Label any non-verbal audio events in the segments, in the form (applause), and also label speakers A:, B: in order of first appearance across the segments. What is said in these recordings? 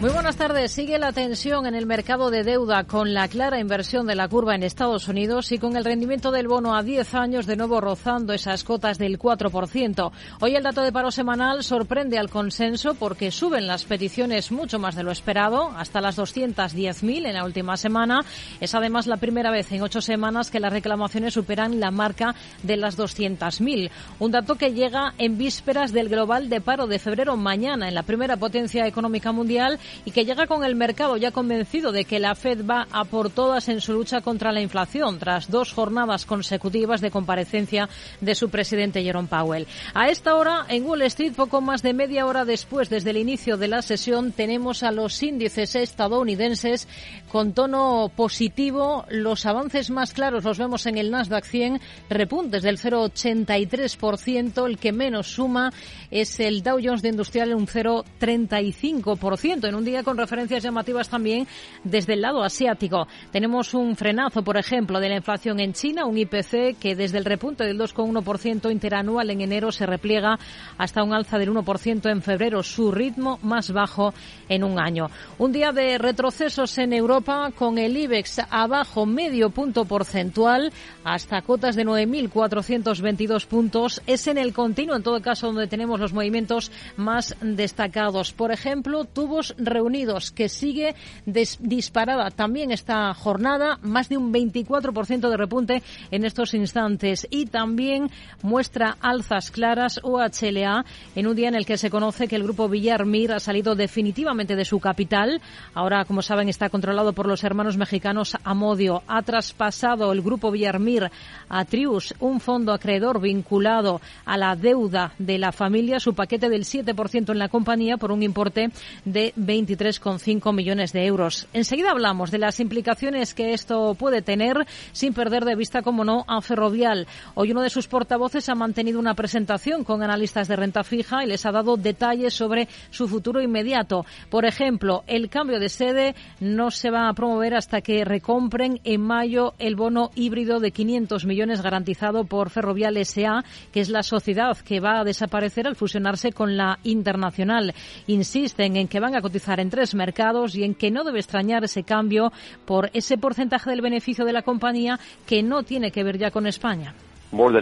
A: Muy buenas tardes. Sigue la tensión en el mercado de deuda con la clara inversión de la curva en Estados Unidos y con el rendimiento del bono a 10 años de nuevo rozando esas cotas del 4%. Hoy el dato de paro semanal sorprende al consenso porque suben las peticiones mucho más de lo esperado, hasta las 210.000 en la última semana. Es además la primera vez en ocho semanas que las reclamaciones superan la marca de las 200.000. Un dato que llega en vísperas del global de paro de febrero mañana en la primera potencia económica mundial y que llega con el mercado ya convencido de que la Fed va a por todas en su lucha contra la inflación tras dos jornadas consecutivas de comparecencia de su presidente Jerome Powell. A esta hora en Wall Street, poco más de media hora después desde el inicio de la sesión, tenemos a los índices estadounidenses con tono positivo. Los avances más claros los vemos en el Nasdaq 100, repuntes del 0,83%. El que menos suma es el Dow Jones de Industrial, un 0,35%. En un día con referencias llamativas también desde el lado asiático. Tenemos un frenazo, por ejemplo, de la inflación en China, un IPC que desde el repunte del 2,1% interanual en enero se repliega hasta un alza del 1% en febrero, su ritmo más bajo en un año. Un día de retrocesos en Europa con el IBEX abajo medio punto porcentual hasta cotas de 9.422 puntos. Es en el continuo, en todo caso, donde tenemos los movimientos más destacados. Por ejemplo, tubos reunidos, que sigue disparada también esta jornada, más de un 24% de repunte en estos instantes y también muestra alzas claras OHLA en un día en el que se conoce que el grupo Villarmir ha salido definitivamente de su capital. Ahora, como saben, está controlado por los hermanos mexicanos Amodio. Ha traspasado el grupo Villarmir a Trius, un fondo acreedor vinculado a la deuda de la familia, su paquete del 7% en la compañía por un importe de 23,5 millones de euros. Enseguida hablamos de las implicaciones que esto puede tener, sin perder de vista, como no, a Ferrovial. Hoy uno de sus portavoces ha mantenido una presentación con analistas de renta fija y les ha dado detalles sobre su futuro inmediato. Por ejemplo, el cambio de sede no se va a promover hasta que recompren en mayo el bono híbrido de 500 millones garantizado por Ferrovial SA, que es la sociedad que va a desaparecer al fusionarse con la internacional. Insisten en que van a cotizar en tres mercados y en que no debe extrañar ese cambio por ese porcentaje del beneficio de la compañía que no tiene que ver ya con España.
B: Más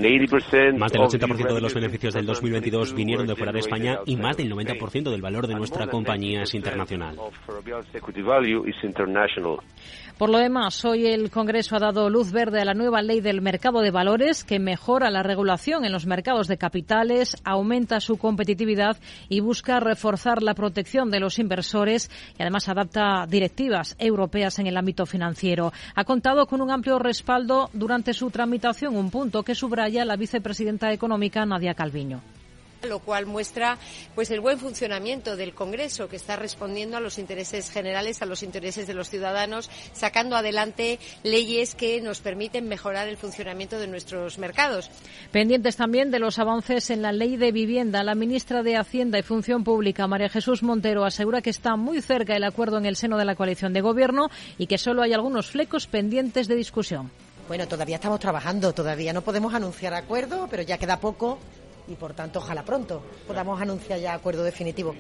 B: del 80% de los beneficios del 2022 vinieron de fuera de España y más del 90% del valor de nuestra compañía es internacional.
A: Por lo demás, hoy el Congreso ha dado luz verde a la nueva ley del mercado de valores que mejora la regulación en los mercados de capitales, aumenta su competitividad y busca reforzar la protección de los inversores y además adapta directivas europeas en el ámbito financiero. Ha contado con un amplio respaldo durante su tramitación, un punto que subraya la vicepresidenta económica Nadia Calviño
C: lo cual muestra pues el buen funcionamiento del Congreso que está respondiendo a los intereses generales, a los intereses de los ciudadanos, sacando adelante leyes que nos permiten mejorar el funcionamiento de nuestros mercados.
A: Pendientes también de los avances en la ley de vivienda, la ministra de Hacienda y Función Pública, María Jesús Montero, asegura que está muy cerca el acuerdo en el seno de la coalición de gobierno y que solo hay algunos flecos pendientes de discusión.
D: Bueno, todavía estamos trabajando, todavía no podemos anunciar acuerdo, pero ya queda poco y por tanto ojalá pronto podamos anunciar ya acuerdo definitivo.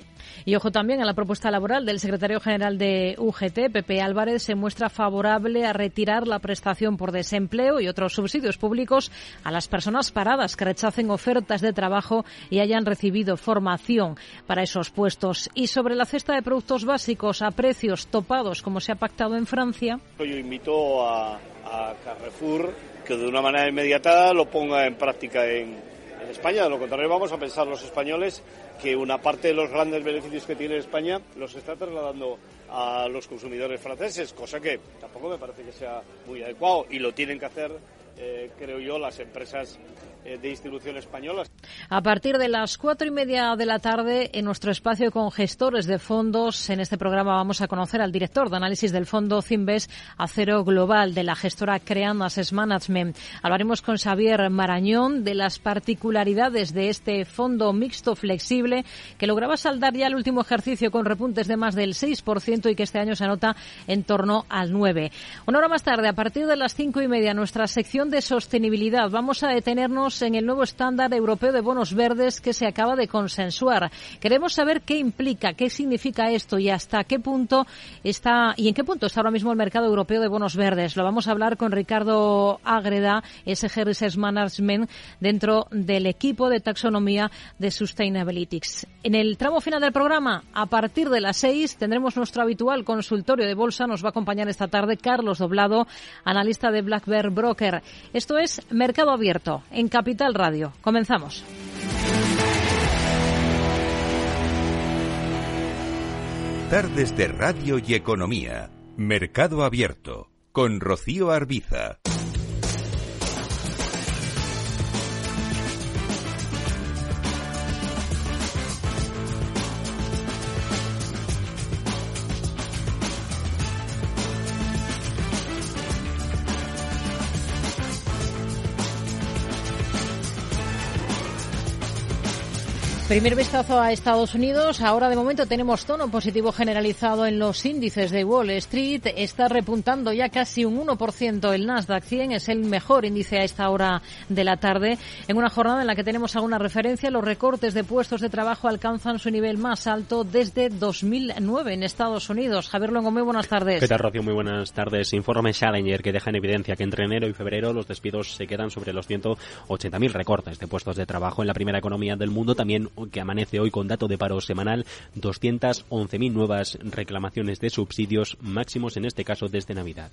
A: Y ojo también a la propuesta laboral del secretario general de UGT, Pepe Álvarez, se muestra favorable a retirar la prestación por desempleo y otros subsidios públicos a las personas paradas que rechacen ofertas de trabajo y hayan recibido formación para esos puestos. Y sobre la cesta de productos básicos a precios topados como se ha pactado en Francia.
E: Yo invito a, a Carrefour que de una manera inmediata lo ponga en práctica en, en España. De lo contrario, vamos a pensar los españoles que una parte de los grandes beneficios que tiene España los está trasladando a los consumidores franceses, cosa que tampoco me parece que sea muy adecuado y lo tienen que hacer, eh, creo yo, las empresas española.
A: A partir de las cuatro y media de la tarde, en nuestro espacio con gestores de fondos, en este programa vamos a conocer al director de análisis del fondo Cimbes Acero Global de la gestora Crean Management. Hablaremos con Xavier Marañón de las particularidades de este fondo mixto flexible que lograba saldar ya el último ejercicio con repuntes de más del 6% y que este año se anota en torno al 9%. Una hora más tarde, a partir de las cinco y media, nuestra sección de sostenibilidad. Vamos a detenernos en el nuevo estándar europeo de bonos verdes que se acaba de consensuar. Queremos saber qué implica, qué significa esto y hasta qué punto está y en qué punto está ahora mismo el mercado europeo de bonos verdes. Lo vamos a hablar con Ricardo Ágreda, SG Research Management, dentro del equipo de taxonomía de Sustainability. En el tramo final del programa, a partir de las seis, tendremos nuestro habitual consultorio de bolsa. Nos va a acompañar esta tarde Carlos Doblado, analista de Black Bear Broker. Esto es Mercado Abierto en Capital Radio. Comenzamos.
F: Tardes de Radio y Economía. Mercado Abierto. Con Rocío Arbiza.
A: Primer vistazo a Estados Unidos. Ahora de momento tenemos tono positivo generalizado en los índices de Wall Street. Está repuntando ya casi un 1% el Nasdaq 100. Es el mejor índice a esta hora de la tarde. En una jornada en la que tenemos alguna referencia, los recortes de puestos de trabajo alcanzan su nivel más alto desde 2009 en Estados Unidos. Javier Longo, muy buenas tardes.
B: ¿Qué tal, Rocío? Muy buenas tardes. Informe Challenger que deja en evidencia que entre enero y febrero los despidos se quedan sobre los 180.000 recortes de puestos de trabajo en la primera economía del mundo. También que amanece hoy con dato de paro semanal, 211.000 nuevas reclamaciones de subsidios máximos, en este caso desde Navidad.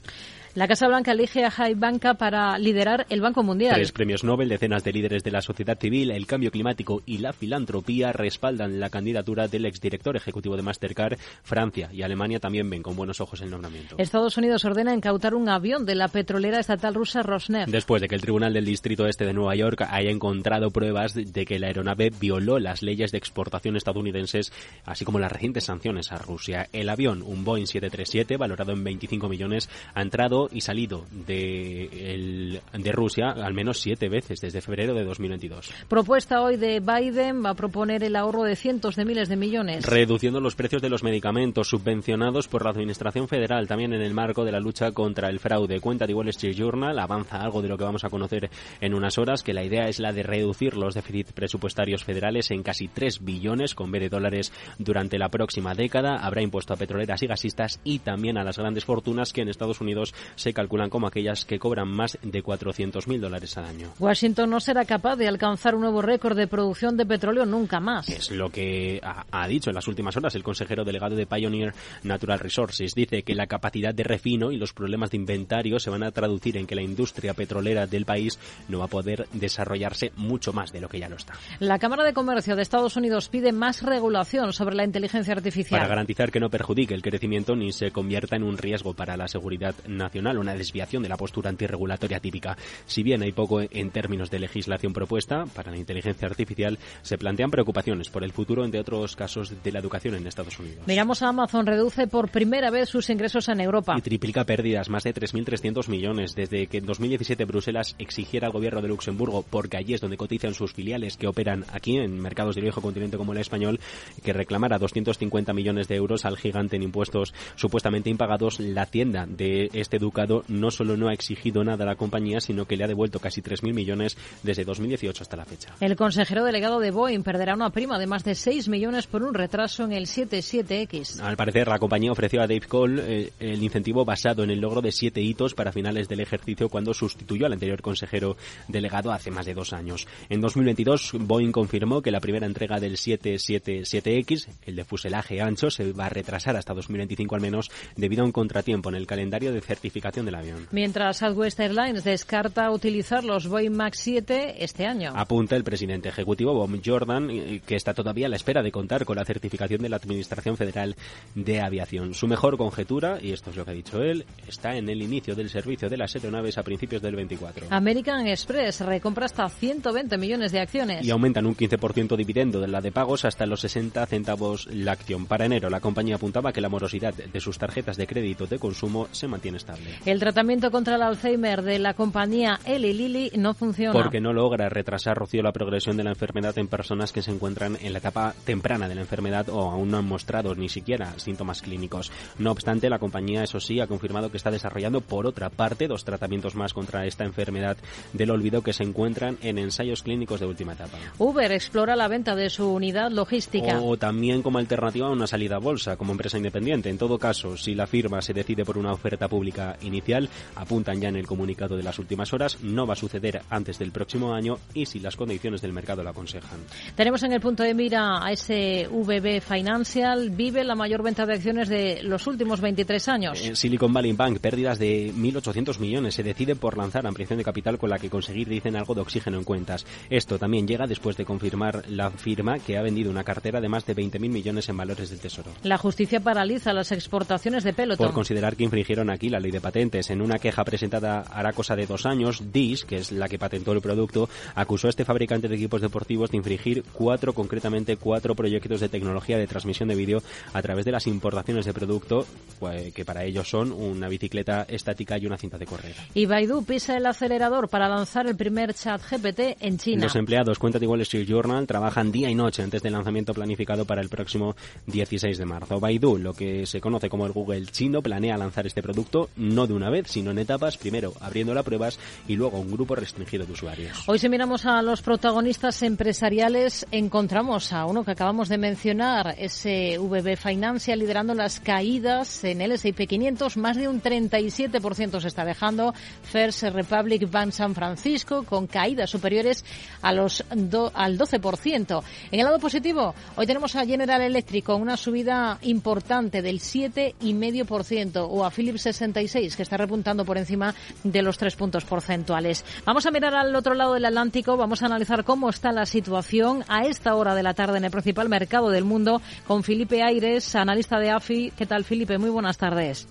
A: La Casa Blanca elige a Jai Banca para liderar el Banco Mundial.
B: Tres premios Nobel, decenas de líderes de la sociedad civil, el cambio climático y la filantropía respaldan la candidatura del exdirector ejecutivo de Mastercard. Francia y Alemania también ven con buenos ojos el nombramiento.
A: Estados Unidos ordena incautar un avión de la petrolera estatal rusa Rosneft.
B: Después de que el Tribunal del Distrito Este de Nueva York haya encontrado pruebas de que la aeronave violó las leyes de exportación estadounidenses, así como las recientes sanciones a Rusia. El avión, un Boeing 737, valorado en 25 millones, ha entrado y salido de, de Rusia al menos siete veces desde febrero de 2022.
A: Propuesta hoy de Biden va a proponer el ahorro de cientos de miles de millones.
B: Reduciendo los precios de los medicamentos subvencionados por la Administración Federal, también en el marco de la lucha contra el fraude. Cuenta de Wall Street Journal, avanza algo de lo que vamos a conocer en unas horas, que la idea es la de reducir los déficits presupuestarios federales en casi 3 billones con B de dólares durante la próxima década. Habrá impuesto a petroleras y gasistas y también a las grandes fortunas que en Estados Unidos se calculan como aquellas que cobran más de 400.000 dólares al año.
A: Washington no será capaz de alcanzar un nuevo récord de producción de petróleo nunca más.
B: Es lo que ha, dicho en las últimas horas el consejero delegado de Pioneer Natural Resources. Dice que la capacidad de refino y los problemas de inventario se van a traducir en que la industria petrolera del país no va a poder desarrollarse mucho más de lo que ya lo está.
A: La Cámara de Comercio de Estados Unidos pide más regulación sobre la inteligencia artificial.
B: Para garantizar que no perjudique el crecimiento ni se convierta en un riesgo para la seguridad nacional, una desviación de la postura antirregulatoria típica. Si bien hay poco en términos de legislación propuesta para la inteligencia artificial, se plantean preocupaciones por el futuro, entre otros casos, de la educación en Estados Unidos.
A: Miramos a Amazon, reduce por primera vez sus ingresos en Europa.
B: Y triplica pérdidas, más de 3.300 millones, desde que en 2017 Bruselas exigiera al gobierno de Luxemburgo, porque allí es donde cotizan sus filiales que operan aquí en mercados del viejo continente como el español, que reclamara 250 millones de euros al gigante en impuestos supuestamente impagados. La tienda de este ducado no solo no ha exigido nada a la compañía, sino que le ha devuelto casi 3.000 millones desde 2018 hasta la fecha.
A: El consejero delegado de Boeing perderá una prima de más de 6 millones por un retraso en el 77X.
B: Al parecer, la compañía ofreció a Dave Cole eh, el incentivo basado en el logro de siete hitos para finales del ejercicio cuando sustituyó al anterior consejero delegado hace más de dos años. En 2022, Boeing confirmó que la primera entrega del 777X, el de fuselaje ancho, se va a retrasar hasta 2025 al menos debido a un contratiempo en el calendario de certificación del avión.
A: Mientras Southwest Airlines descarta utilizar los Boeing MAX 7 este año.
B: Apunta el presidente ejecutivo Bob Jordan que está todavía a la espera de contar con la certificación de la Administración Federal de Aviación. Su mejor conjetura, y esto es lo que ha dicho él, está en el inicio del servicio de las aeronaves a principios del 24.
A: American Express recompra hasta 120 millones de acciones.
B: Y aumentan un 15% dividendo de la de pagos hasta los 60 centavos la acción. Para enero, la compañía apuntaba que la morosidad de sus tarjetas de crédito de consumo se mantiene estable.
A: El tratamiento contra el Alzheimer de la compañía Eli Lilly no funciona.
B: Porque no logra retrasar, Rocío, la progresión de la enfermedad en personas que se encuentran en la etapa temprana de la enfermedad o aún no han mostrado ni siquiera síntomas clínicos. No obstante, la compañía, eso sí, ha confirmado que está desarrollando, por otra parte, dos tratamientos más contra esta enfermedad del olvido que se encuentran en ensayos clínicos de última etapa.
A: Uber explora la venta de su unidad logística.
B: O también como alternativa a una salida a bolsa, como empresa independiente. En todo caso, si la firma se decide por una oferta pública inicial, apuntan ya en el comunicado de las últimas horas, no va a suceder antes del próximo año y si las condiciones del mercado lo aconsejan.
A: Tenemos en el punto de mira a ese VB Financial. Vive la mayor venta de acciones de los últimos 23 años.
B: En Silicon Valley Bank, pérdidas de 1.800 millones. Se decide por lanzar ampliación de capital con la que conseguir, dicen, algo de oxígeno en cuentas. Esto también llega después de confirmar la firma que ha vendido una cartera de más de 20.000 millones en valores del Tesoro.
A: La justicia paraliza las exportaciones de Peloton.
B: Por considerar que infringieron aquí la ley de patentes. En una queja presentada hará cosa de dos años, DIS, que es la que patentó el producto, acusó a este fabricante de equipos deportivos de infringir cuatro, concretamente cuatro proyectos de tecnología de transmisión de vídeo a través de las importaciones de producto, pues, que para ellos son una bicicleta estática y una cinta de correr.
A: Y Baidu pisa el acelerador para lanzar el primer chat GPT en China.
B: Los empleados, cuenta de Wall Street Journal, trabajan día y noche antes del lanzamiento planificado para el próximo 16 de marzo. Baidu, lo que se conoce como el Google chino, planea lanzar este producto no de una vez, sino en etapas, primero abriendo las pruebas y luego un grupo restringido de usuarios.
A: Hoy si miramos a los protagonistas empresariales, encontramos a uno que acabamos de mencionar, ese VB Financial liderando las caídas en el S&P 500, más de un 37% se está dejando. First Republic Bank San Francisco con caídas superiores a los al 12%. En el lado positivo, hoy tenemos a General Electric con una subida importante del 7,5% o a Philips 66 que está repuntando por encima de los tres puntos porcentuales. Vamos a mirar al otro lado del Atlántico, vamos a analizar cómo está la situación a esta hora de la tarde en el principal mercado del mundo con Felipe Aires, analista de AFI. ¿Qué tal, Felipe? Muy buenas tardes.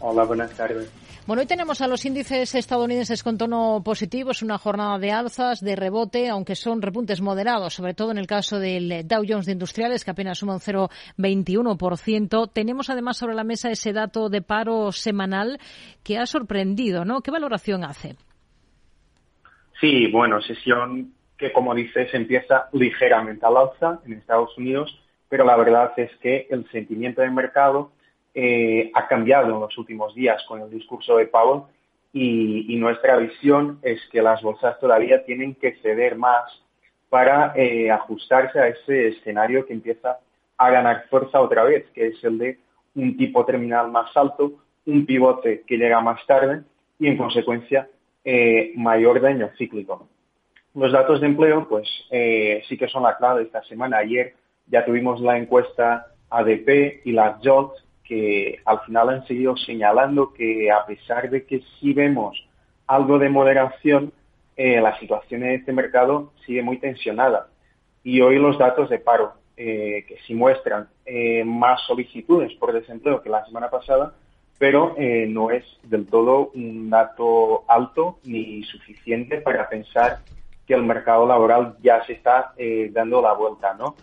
G: Hola, buenas tardes.
A: Bueno, hoy tenemos a los índices estadounidenses con tono positivo. Es una jornada de alzas, de rebote, aunque son repuntes moderados, sobre todo en el caso del Dow Jones de Industriales, que apenas suma un 0,21%. Tenemos además sobre la mesa ese dato de paro semanal que ha sorprendido, ¿no? ¿Qué valoración hace?
G: Sí, bueno, sesión que, como dices, empieza ligeramente al alza en Estados Unidos, pero la verdad es que el sentimiento del mercado eh, ha cambiado en los últimos días con el discurso de Powell y, nuestra visión es que las bolsas todavía tienen que ceder más para eh, ajustarse a ese escenario que empieza a ganar fuerza otra vez, que es el de un tipo terminal más alto, un pivote que llega más tarde y en consecuencia eh, mayor daño cíclico. Los datos de empleo, pues sí que son la clave esta semana. Ayer ya tuvimos la encuesta ADP y la JOLT que al final han seguido señalando que a pesar de que sí vemos algo de moderación, eh, la situación en este mercado sigue muy tensionada. Y hoy los datos de paro, eh, que sí muestran eh, más solicitudes por desempleo que la semana pasada, pero no es del todo un dato alto ni suficiente para pensar que el mercado laboral ya se está dando la vuelta, ¿no?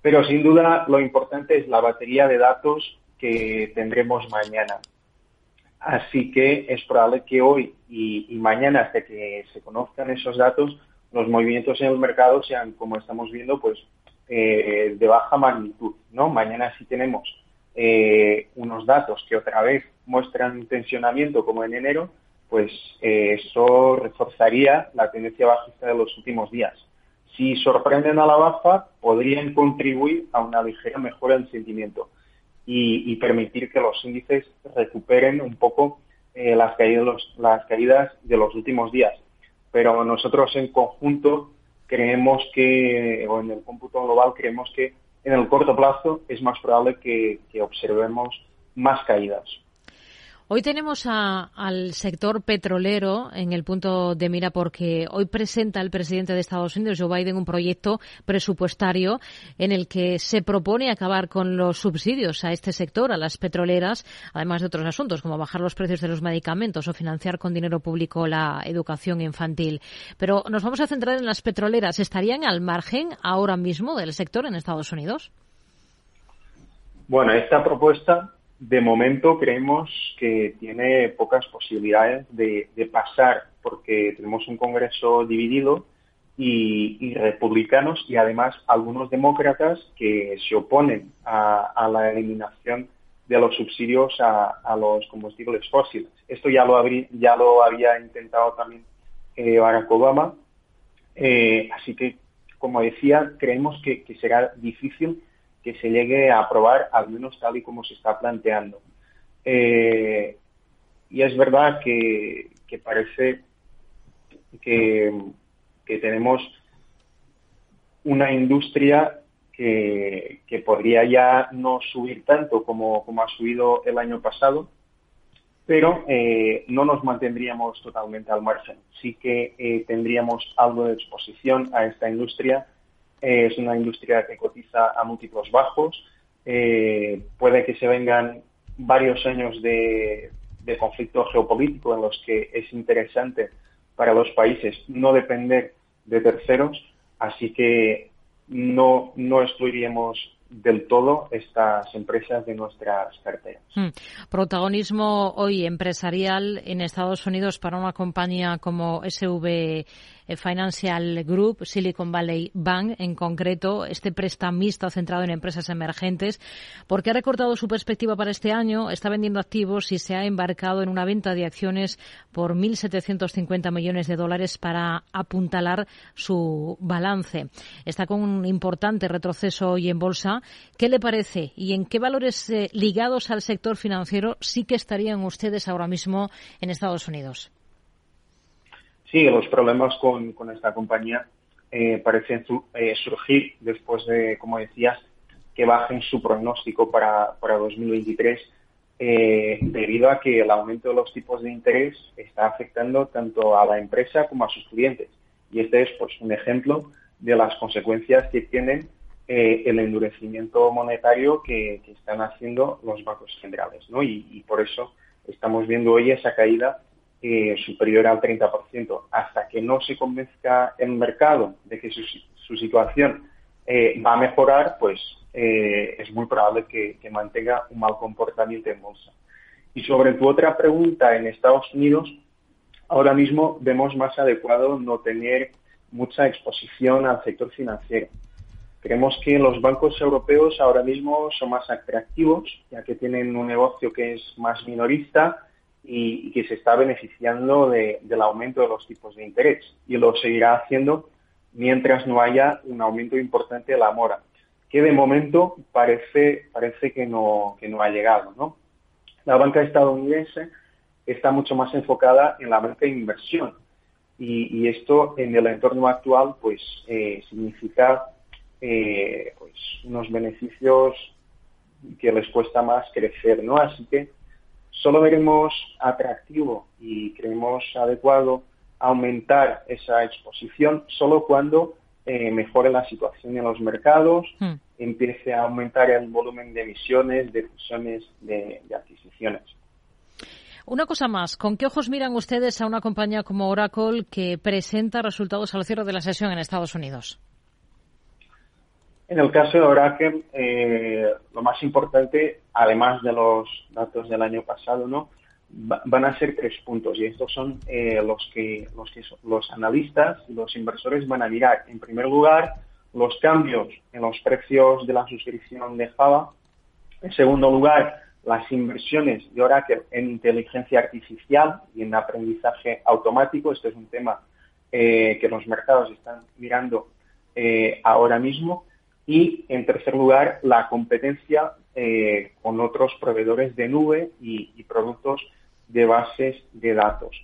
G: Pero sin duda lo importante es la batería de datos que tendremos mañana. Así que es probable que hoy y, mañana, hasta que se conozcan esos datos, los movimientos en el mercado sean, como estamos viendo, pues eh, de baja magnitud. ¿no? Mañana sí tenemos eh, unos datos que otra vez muestran tensionamiento como en enero, pues eh, eso reforzaría la tendencia bajista de los últimos días. Si sorprenden a la baja, podrían contribuir a una ligera mejora del sentimiento y, permitir que los índices recuperen un poco eh, las, caídas, las caídas de los últimos días. Pero nosotros en conjunto creemos que, o en el cómputo global, creemos que en el corto plazo es más probable que observemos más caídas.
A: Hoy tenemos al sector petrolero en el punto de mira porque hoy presenta el presidente de Estados Unidos, Joe Biden, un proyecto presupuestario en el que se propone acabar con los subsidios a este sector, a las petroleras, además de otros asuntos como bajar los precios de los medicamentos o financiar con dinero público la educación infantil. Pero nos vamos a centrar en las petroleras. ¿Estarían al margen ahora mismo del sector en Estados Unidos?
G: Bueno, esta propuesta de momento creemos que tiene pocas posibilidades de, pasar porque tenemos un Congreso dividido y, republicanos y además algunos demócratas que se oponen a, la eliminación de los subsidios a, los combustibles fósiles. Esto ya lo, lo había intentado también eh, Barack Obama. Eh, así que, como decía, creemos que será difícil que se llegue a aprobar, al menos tal y como se está planteando. Eh, y es verdad que, parece que, tenemos una industria que, podría ya no subir tanto como, como, ha subido el año pasado, pero eh, no nos mantendríamos totalmente al margen. Sí que eh, tendríamos algo de exposición a esta industria es una industria que cotiza a múltiplos bajos. Eh, puede que se vengan varios años de, conflicto geopolítico en los que es interesante para los países no depender de terceros, así que no, no excluiríamos del todo estas empresas de nuestras carteras. Hmm.
A: Protagonismo hoy empresarial en Estados Unidos para una compañía como SV Financial Group, Silicon Valley Bank en concreto, este prestamista centrado en empresas emergentes, porque ha recortado su perspectiva para este año, está vendiendo activos y se ha embarcado en una venta de acciones por 1.750 millones de dólares para apuntalar su balance. Está con un importante retroceso hoy en bolsa. ¿Qué le parece y en qué valores eh, ligados al sector financiero sí que estarían ustedes ahora mismo en Estados Unidos?
G: Sí, los problemas con, esta compañía eh, parecen eh, surgir después de, como decías, que bajen su pronóstico para, para 2023 eh, debido a que el aumento de los tipos de interés está afectando tanto a la empresa como a sus clientes. Y este es pues, un ejemplo de las consecuencias que tienen el endurecimiento monetario que, están haciendo los bancos generales. ¿no? y por eso estamos viendo hoy esa caída eh, superior al 30%. Hasta que no se convenzca el mercado de que su, situación eh, va a mejorar, pues eh, es muy probable que, mantenga un mal comportamiento en bolsa. Y sobre tu otra pregunta, en Estados Unidos, ahora mismo vemos más adecuado no tener mucha exposición al sector financiero. Creemos que los bancos europeos ahora mismo son más atractivos, ya que tienen un negocio que es más minorista, y, que se está beneficiando del aumento de los tipos de interés y lo seguirá haciendo mientras no haya un aumento importante de la mora, que de momento parece, parece que, no, que no ha llegado. ¿no? La banca estadounidense está mucho más enfocada en la banca de inversión y, esto en el entorno actual pues eh, significa eh, pues unos beneficios que les cuesta más crecer, ¿no? Así que Solo veremos atractivo y creemos adecuado aumentar esa exposición solo cuando eh, mejore la situación en los mercados, hmm. empiece a aumentar el volumen de emisiones, de fusiones, de, de adquisiciones.
A: Una cosa más, ¿con qué ojos miran ustedes a una compañía como Oracle que presenta resultados al cierre de la sesión en Estados Unidos?
G: En el caso de Oracle, eh, lo más importante, además de los datos del año pasado, ¿no? van a ser tres puntos y estos son eh, los que los que los analistas los inversores van a mirar. En primer lugar, los cambios en los precios de la suscripción de Java. En segundo lugar, las inversiones de Oracle en inteligencia artificial y en aprendizaje automático. Este es un tema eh, que los mercados están mirando ahora mismo. Y, en tercer lugar, la competencia eh, con otros proveedores de nube y, productos de bases de datos.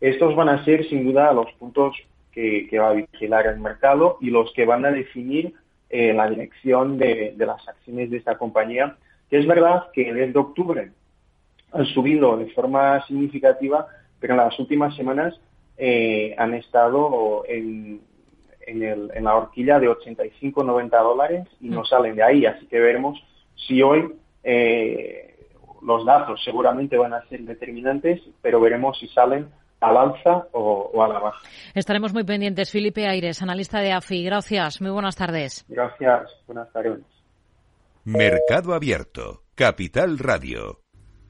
G: Estos van a ser, sin duda, los puntos que, va a vigilar el mercado y los que van a definir eh, la dirección de, las acciones de esta compañía, que es verdad que desde octubre han subido de forma significativa, pero en las últimas semanas eh, han estado en, en, la horquilla de 85-90 dólares y no mm. salen de ahí. Así que veremos si hoy eh, los datos seguramente van a ser determinantes, pero veremos si salen al alza o, a la baja.
A: Estaremos muy pendientes. Felipe Aires, analista de AFI. Gracias. Muy buenas tardes.
G: Gracias. Buenas tardes.
F: Mercado Abierto. Capital Radio.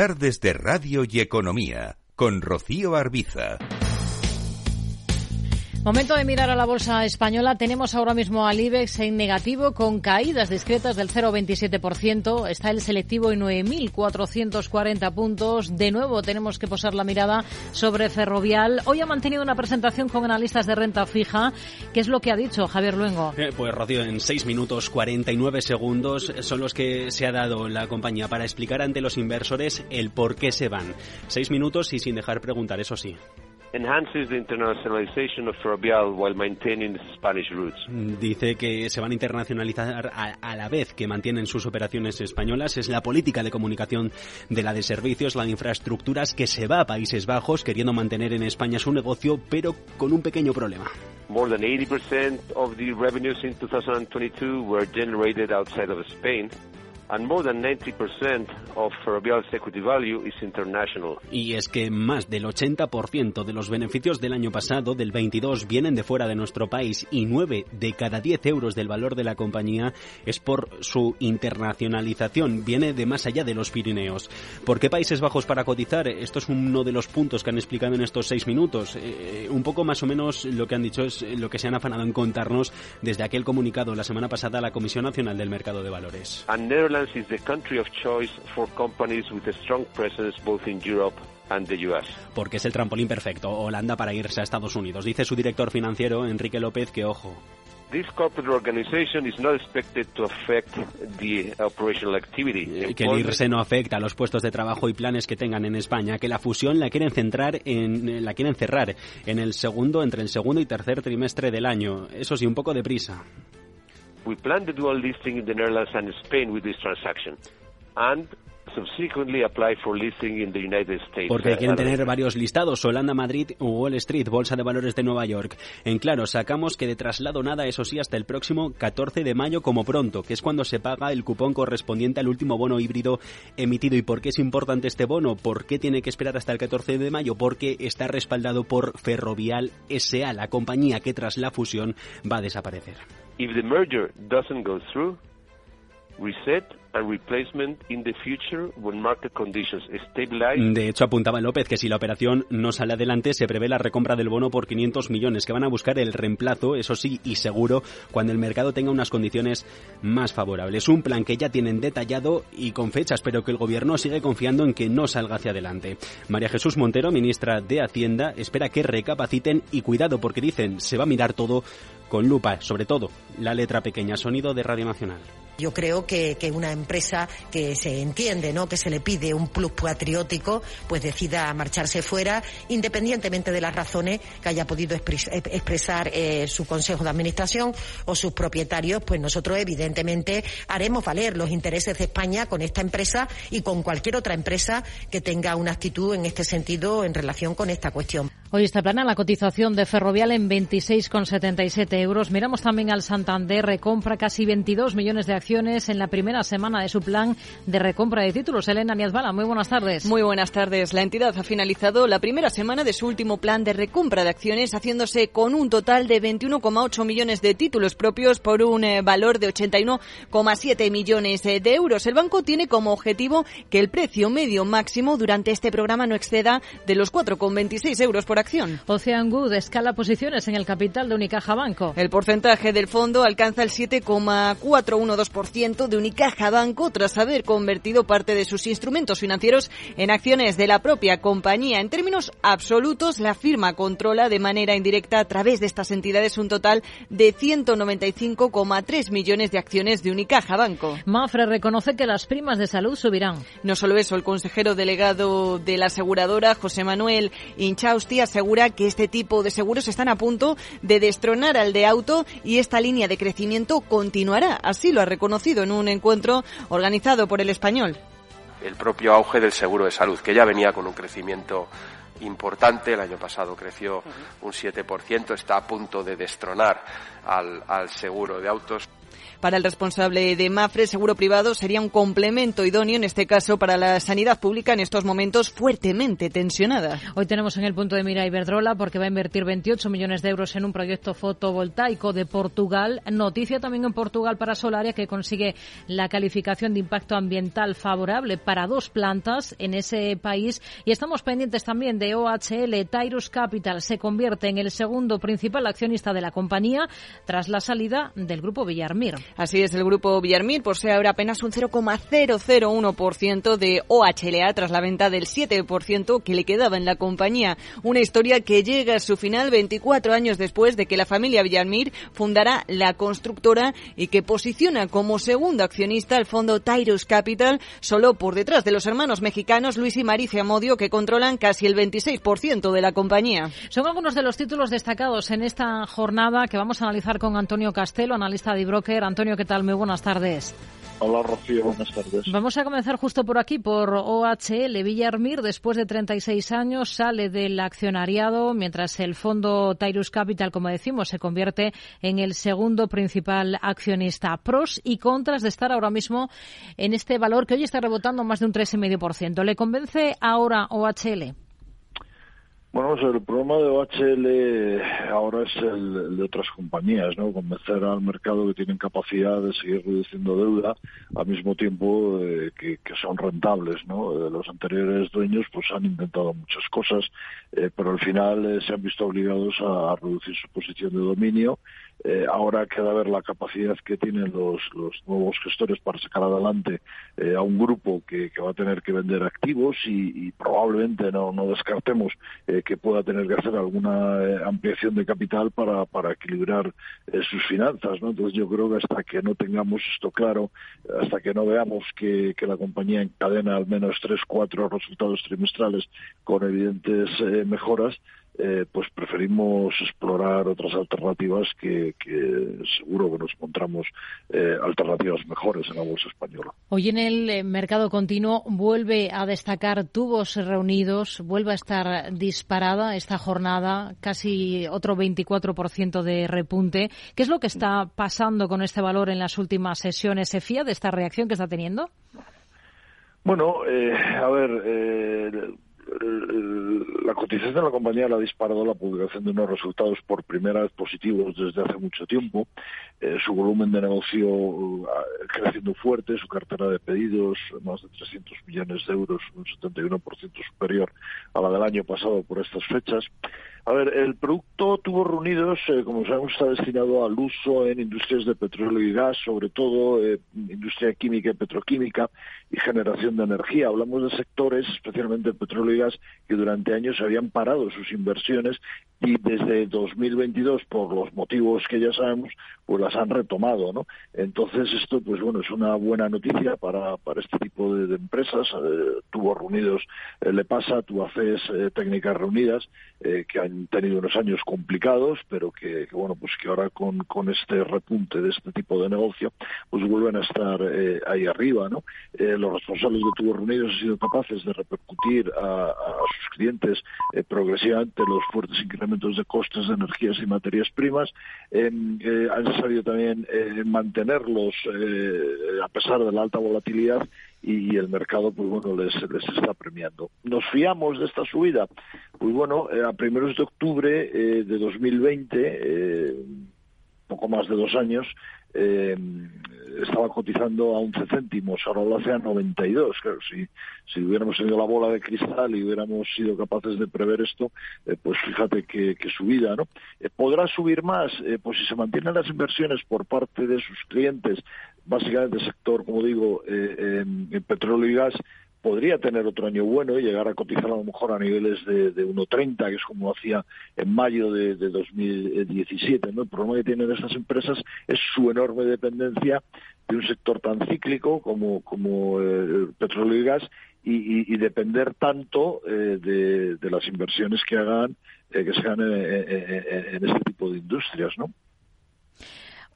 F: Tardes de Radio y Economía con Rocío Arbiza.
A: Momento de mirar a la bolsa española. Tenemos ahora mismo al IBEX en negativo con caídas discretas del 0,27%. Está el selectivo en 9.440 puntos. De nuevo tenemos que posar la mirada sobre Ferrovial. Hoy ha mantenido una presentación con analistas de renta fija. ¿Qué es lo que ha dicho Javier Luengo?
B: Eh, pues Rocío, en 6 minutos 49 segundos son los que se ha dado la compañía para explicar ante los inversores el por qué se van. 6 minutos y sin dejar preguntar, eso sí
H: enhances the internationalization of Ferrovial while maintaining Spanish roots.
B: Dice que se van a internacionalizar a, la vez que mantienen sus operaciones españolas. Es la política de comunicación de la de servicios, la de infraestructuras, que se va a Países Bajos queriendo mantener en España su negocio, pero con un pequeño problema.
H: More than 80% of the revenues in 2022 were generated outside of Spain and more than 90% of Ferrovial's equity value is international.
B: Y es que más del 80% de los beneficios del año pasado, del 22, vienen de fuera de nuestro país y 9 de cada 10 euros del valor de la compañía es por su internacionalización, viene de más allá de los Pirineos. ¿Por qué Países Bajos para cotizar? Esto es uno de los puntos que han explicado en estos seis minutos. Eh, un poco más o menos lo que han dicho es lo que se han afanado en contarnos desde aquel comunicado la semana pasada a la Comisión Nacional del Mercado de Valores.
H: Netherlands is the country of choice for companies with a strong presence both in Europe and the US.
B: Porque es el trampolín perfecto, Holanda para irse a Estados Unidos. Dice su director financiero, Enrique López, que ojo,
H: This corporate organization is not expected to affect the operational activity.
B: Eh, que el IRSE no afecta a los puestos de trabajo y planes que tengan en España, que la fusión la quieren centrar en eh, la quieren cerrar en el segundo entre el segundo y tercer trimestre del año. Eso sí, un poco de prisa.
H: We plan the dual listing in the Netherlands and Spain with this transaction. And subsequently apply for listing in the United States.
B: Porque quieren tener varios listados, Holanda, Madrid o Wall Street, Bolsa de Valores de Nueva York. En claro, sacamos que de traslado nada, eso sí, hasta el próximo 14 de mayo como pronto, que es cuando se paga el cupón correspondiente al último bono híbrido emitido. ¿Y por qué es importante este bono? ¿Por qué tiene que esperar hasta el 14 de mayo? Porque está respaldado por Ferrovial SA, la compañía que tras la fusión va a desaparecer.
H: If the merger doesn't go through, reset and replacement in the future when market conditions stabilize.
B: De hecho, apuntaba López que si la operación no sale adelante, se prevé la recompra del bono por 500 millones, que van a buscar el reemplazo, eso sí, y seguro, cuando el mercado tenga unas condiciones más favorables. Un plan que ya tienen detallado y con fechas, pero que el gobierno sigue confiando en que no salga hacia adelante. María Jesús Montero, ministra de Hacienda, espera que recapaciten y cuidado porque dicen se va a mirar todo con lupa, sobre todo la letra pequeña, sonido de Radio Nacional.
D: Yo creo que, que, una empresa que se entiende, ¿no? Que se le pide un plus patriótico, pues decida marcharse fuera, independientemente de las razones que haya podido expresar eh, su consejo de administración o sus propietarios, pues nosotros evidentemente haremos valer los intereses de España con esta empresa y con cualquier otra empresa que tenga una actitud en este sentido en relación con esta cuestión.
A: Hoy está plana la cotización de Ferrovial en 26,77 euros. Miramos también al Santander, recompra casi 22 millones de acciones en la primera semana de su plan de recompra de títulos. Elena Niazbala, muy buenas tardes.
I: Muy buenas tardes. La entidad ha finalizado la primera semana de su último plan de recompra de acciones, haciéndose con un total de 21,8 millones de títulos propios por un eh, valor de 81,7 millones eh, de euros. El banco tiene como objetivo que el precio medio máximo durante este programa no exceda de los 4,26 euros por acción.
A: Ocean Good escala posiciones en el capital de Unicaja Banco.
I: El porcentaje del fondo alcanza el 7,412% de Unicaja Banco tras haber convertido parte de sus instrumentos financieros en acciones de la propia compañía. En términos absolutos, la firma controla de manera indirecta a través de estas entidades un total de 195,3 millones de acciones de Unicaja Banco.
A: Mafre reconoce que las primas de salud subirán.
I: No solo eso, el consejero delegado de la aseguradora, José Manuel Inchausti, asegura que este tipo de seguros están a punto de destronar al de auto y esta línea de crecimiento continuará. Así lo ha reconocido en un encuentro organizado por el español.
J: El propio auge del seguro de salud, que ya venía con un crecimiento importante, el año pasado creció un 7%, está a punto de destronar al, al seguro de autos.
I: Para el responsable de Mafre, seguro privado sería un complemento idóneo, en este caso, para la sanidad pública en estos momentos fuertemente tensionada.
A: Hoy tenemos en el punto de mira Iberdrola porque va a invertir 28 millones de euros en un proyecto fotovoltaico de Portugal. Noticia también en Portugal para Solaria que consigue la calificación de impacto ambiental favorable para dos plantas en ese país. Y estamos pendientes también de OHL. Tyrus Capital se convierte en el segundo principal accionista de la compañía tras la salida del grupo Villarmir.
I: Así es, el grupo Villarmir posee ahora apenas un 0,001% de OHLA tras la venta del 7% que le quedaba en la compañía. Una historia que llega a su final 24 años después de que la familia Villarmir fundara la constructora y que posiciona como segundo accionista al fondo Tyrus Capital, solo por detrás de los hermanos mexicanos Luis y Maricia Modio, que controlan casi el 26% de la compañía.
A: Son algunos de los títulos destacados en esta jornada que vamos a analizar con Antonio Castelo, analista de broker. ¿Qué tal? Muy buenas tardes.
K: Hola Rocío, buenas tardes.
A: Vamos a comenzar justo por aquí, por OHL. Villarmir, después de 36 años, sale del accionariado, mientras el fondo Tyrus Capital, como decimos, se convierte en el segundo principal accionista. Pros y contras de estar ahora mismo en este valor que hoy está rebotando más de un 3,5%. ¿Le convence ahora OHL?
K: Bueno, el problema de OHL ahora es el, de otras compañías, ¿no? Convencer al mercado que tienen capacidad de seguir reduciendo deuda al mismo tiempo eh, que, son rentables, ¿no? Eh, los anteriores dueños pues han intentado muchas cosas, eh, pero al final se han visto obligados a, reducir su posición de dominio eh, ahora queda ver la capacidad que tienen los, los nuevos gestores para sacar adelante eh, a un grupo que, que, va a tener que vender activos y, y probablemente no, no descartemos eh, que pueda tener que hacer alguna ampliación de capital para, para equilibrar sus finanzas. ¿no? Entonces yo creo que hasta que no tengamos esto claro, hasta que no veamos que, que la compañía encadena al menos tres, cuatro resultados trimestrales con evidentes mejoras, eh, pues preferimos explorar otras alternativas que, seguro que nos encontramos eh, alternativas mejores en la bolsa española.
A: Hoy en el eh, mercado continuo vuelve a destacar tubos reunidos, vuelve a estar disparada esta jornada, casi otro 24% de repunte. ¿Qué es lo que está pasando con este valor en las últimas sesiones? ¿Se fía de esta reacción que está teniendo?
K: Bueno, a ver, la cotización de la compañía la ha disparado la publicación de unos resultados por primera vez positivos desde hace mucho tiempo. Eh, su volumen de negocio uh, creciendo fuerte, su cartera de pedidos más de 300 millones de euros, un 71% superior a la del año pasado por estas fechas. A ver, el producto Tubos Reunidos, eh, como sabemos, está destinado al uso en industrias de petróleo y gas, sobre todo eh, industria química y petroquímica y generación de energía. Hablamos de sectores, especialmente petróleo y gas, que durante años habían parado sus inversiones y desde 2022, por los motivos que ya sabemos, pues las han retomado, ¿no? Entonces esto, pues bueno, es una buena noticia para, para este tipo de, empresas. Eh, Tubos Reunidos le pasa, Tubaces Técnicas Reunidas, que han tenido unos años complicados, pero que, bueno, pues que ahora con, con, este repunte de este tipo de negocio, pues vuelven a estar eh, ahí arriba, ¿no? Eh, los responsables de Tubos Reunidos han sido capaces de repercutir a, sus clientes eh, progresivamente los fuertes incrementos de costes de energías y materias primas, han sabido también mantenerlos a pesar de la alta volatilidad y, el mercado pues bueno les, les está premiando. Nos fiamos de esta subida, pues bueno, eh, a primeros de octubre eh, de 2020, eh, poco más de dos años, eh, estaba cotizando a 11 céntimos, ahora lo hace a 92. Claro, si, si hubiéramos tenido la bola de cristal y hubiéramos sido capaces de prever esto, eh, pues fíjate que, subida, ¿no? Eh, ¿Podrá subir más? Eh, pues si se mantienen las inversiones por parte de sus clientes, básicamente el sector, como digo, en petróleo y gas, podría tener otro año bueno y llegar a cotizar a lo mejor a niveles de, de 1,30, que es como hacía en mayo de, 2017. ¿no? El problema que tienen estas empresas es su enorme dependencia de un sector tan cíclico como, como eh, el petróleo y gas y, depender tanto eh, de, las inversiones que hagan, eh, que se hagan en, en este tipo de industrias, ¿no?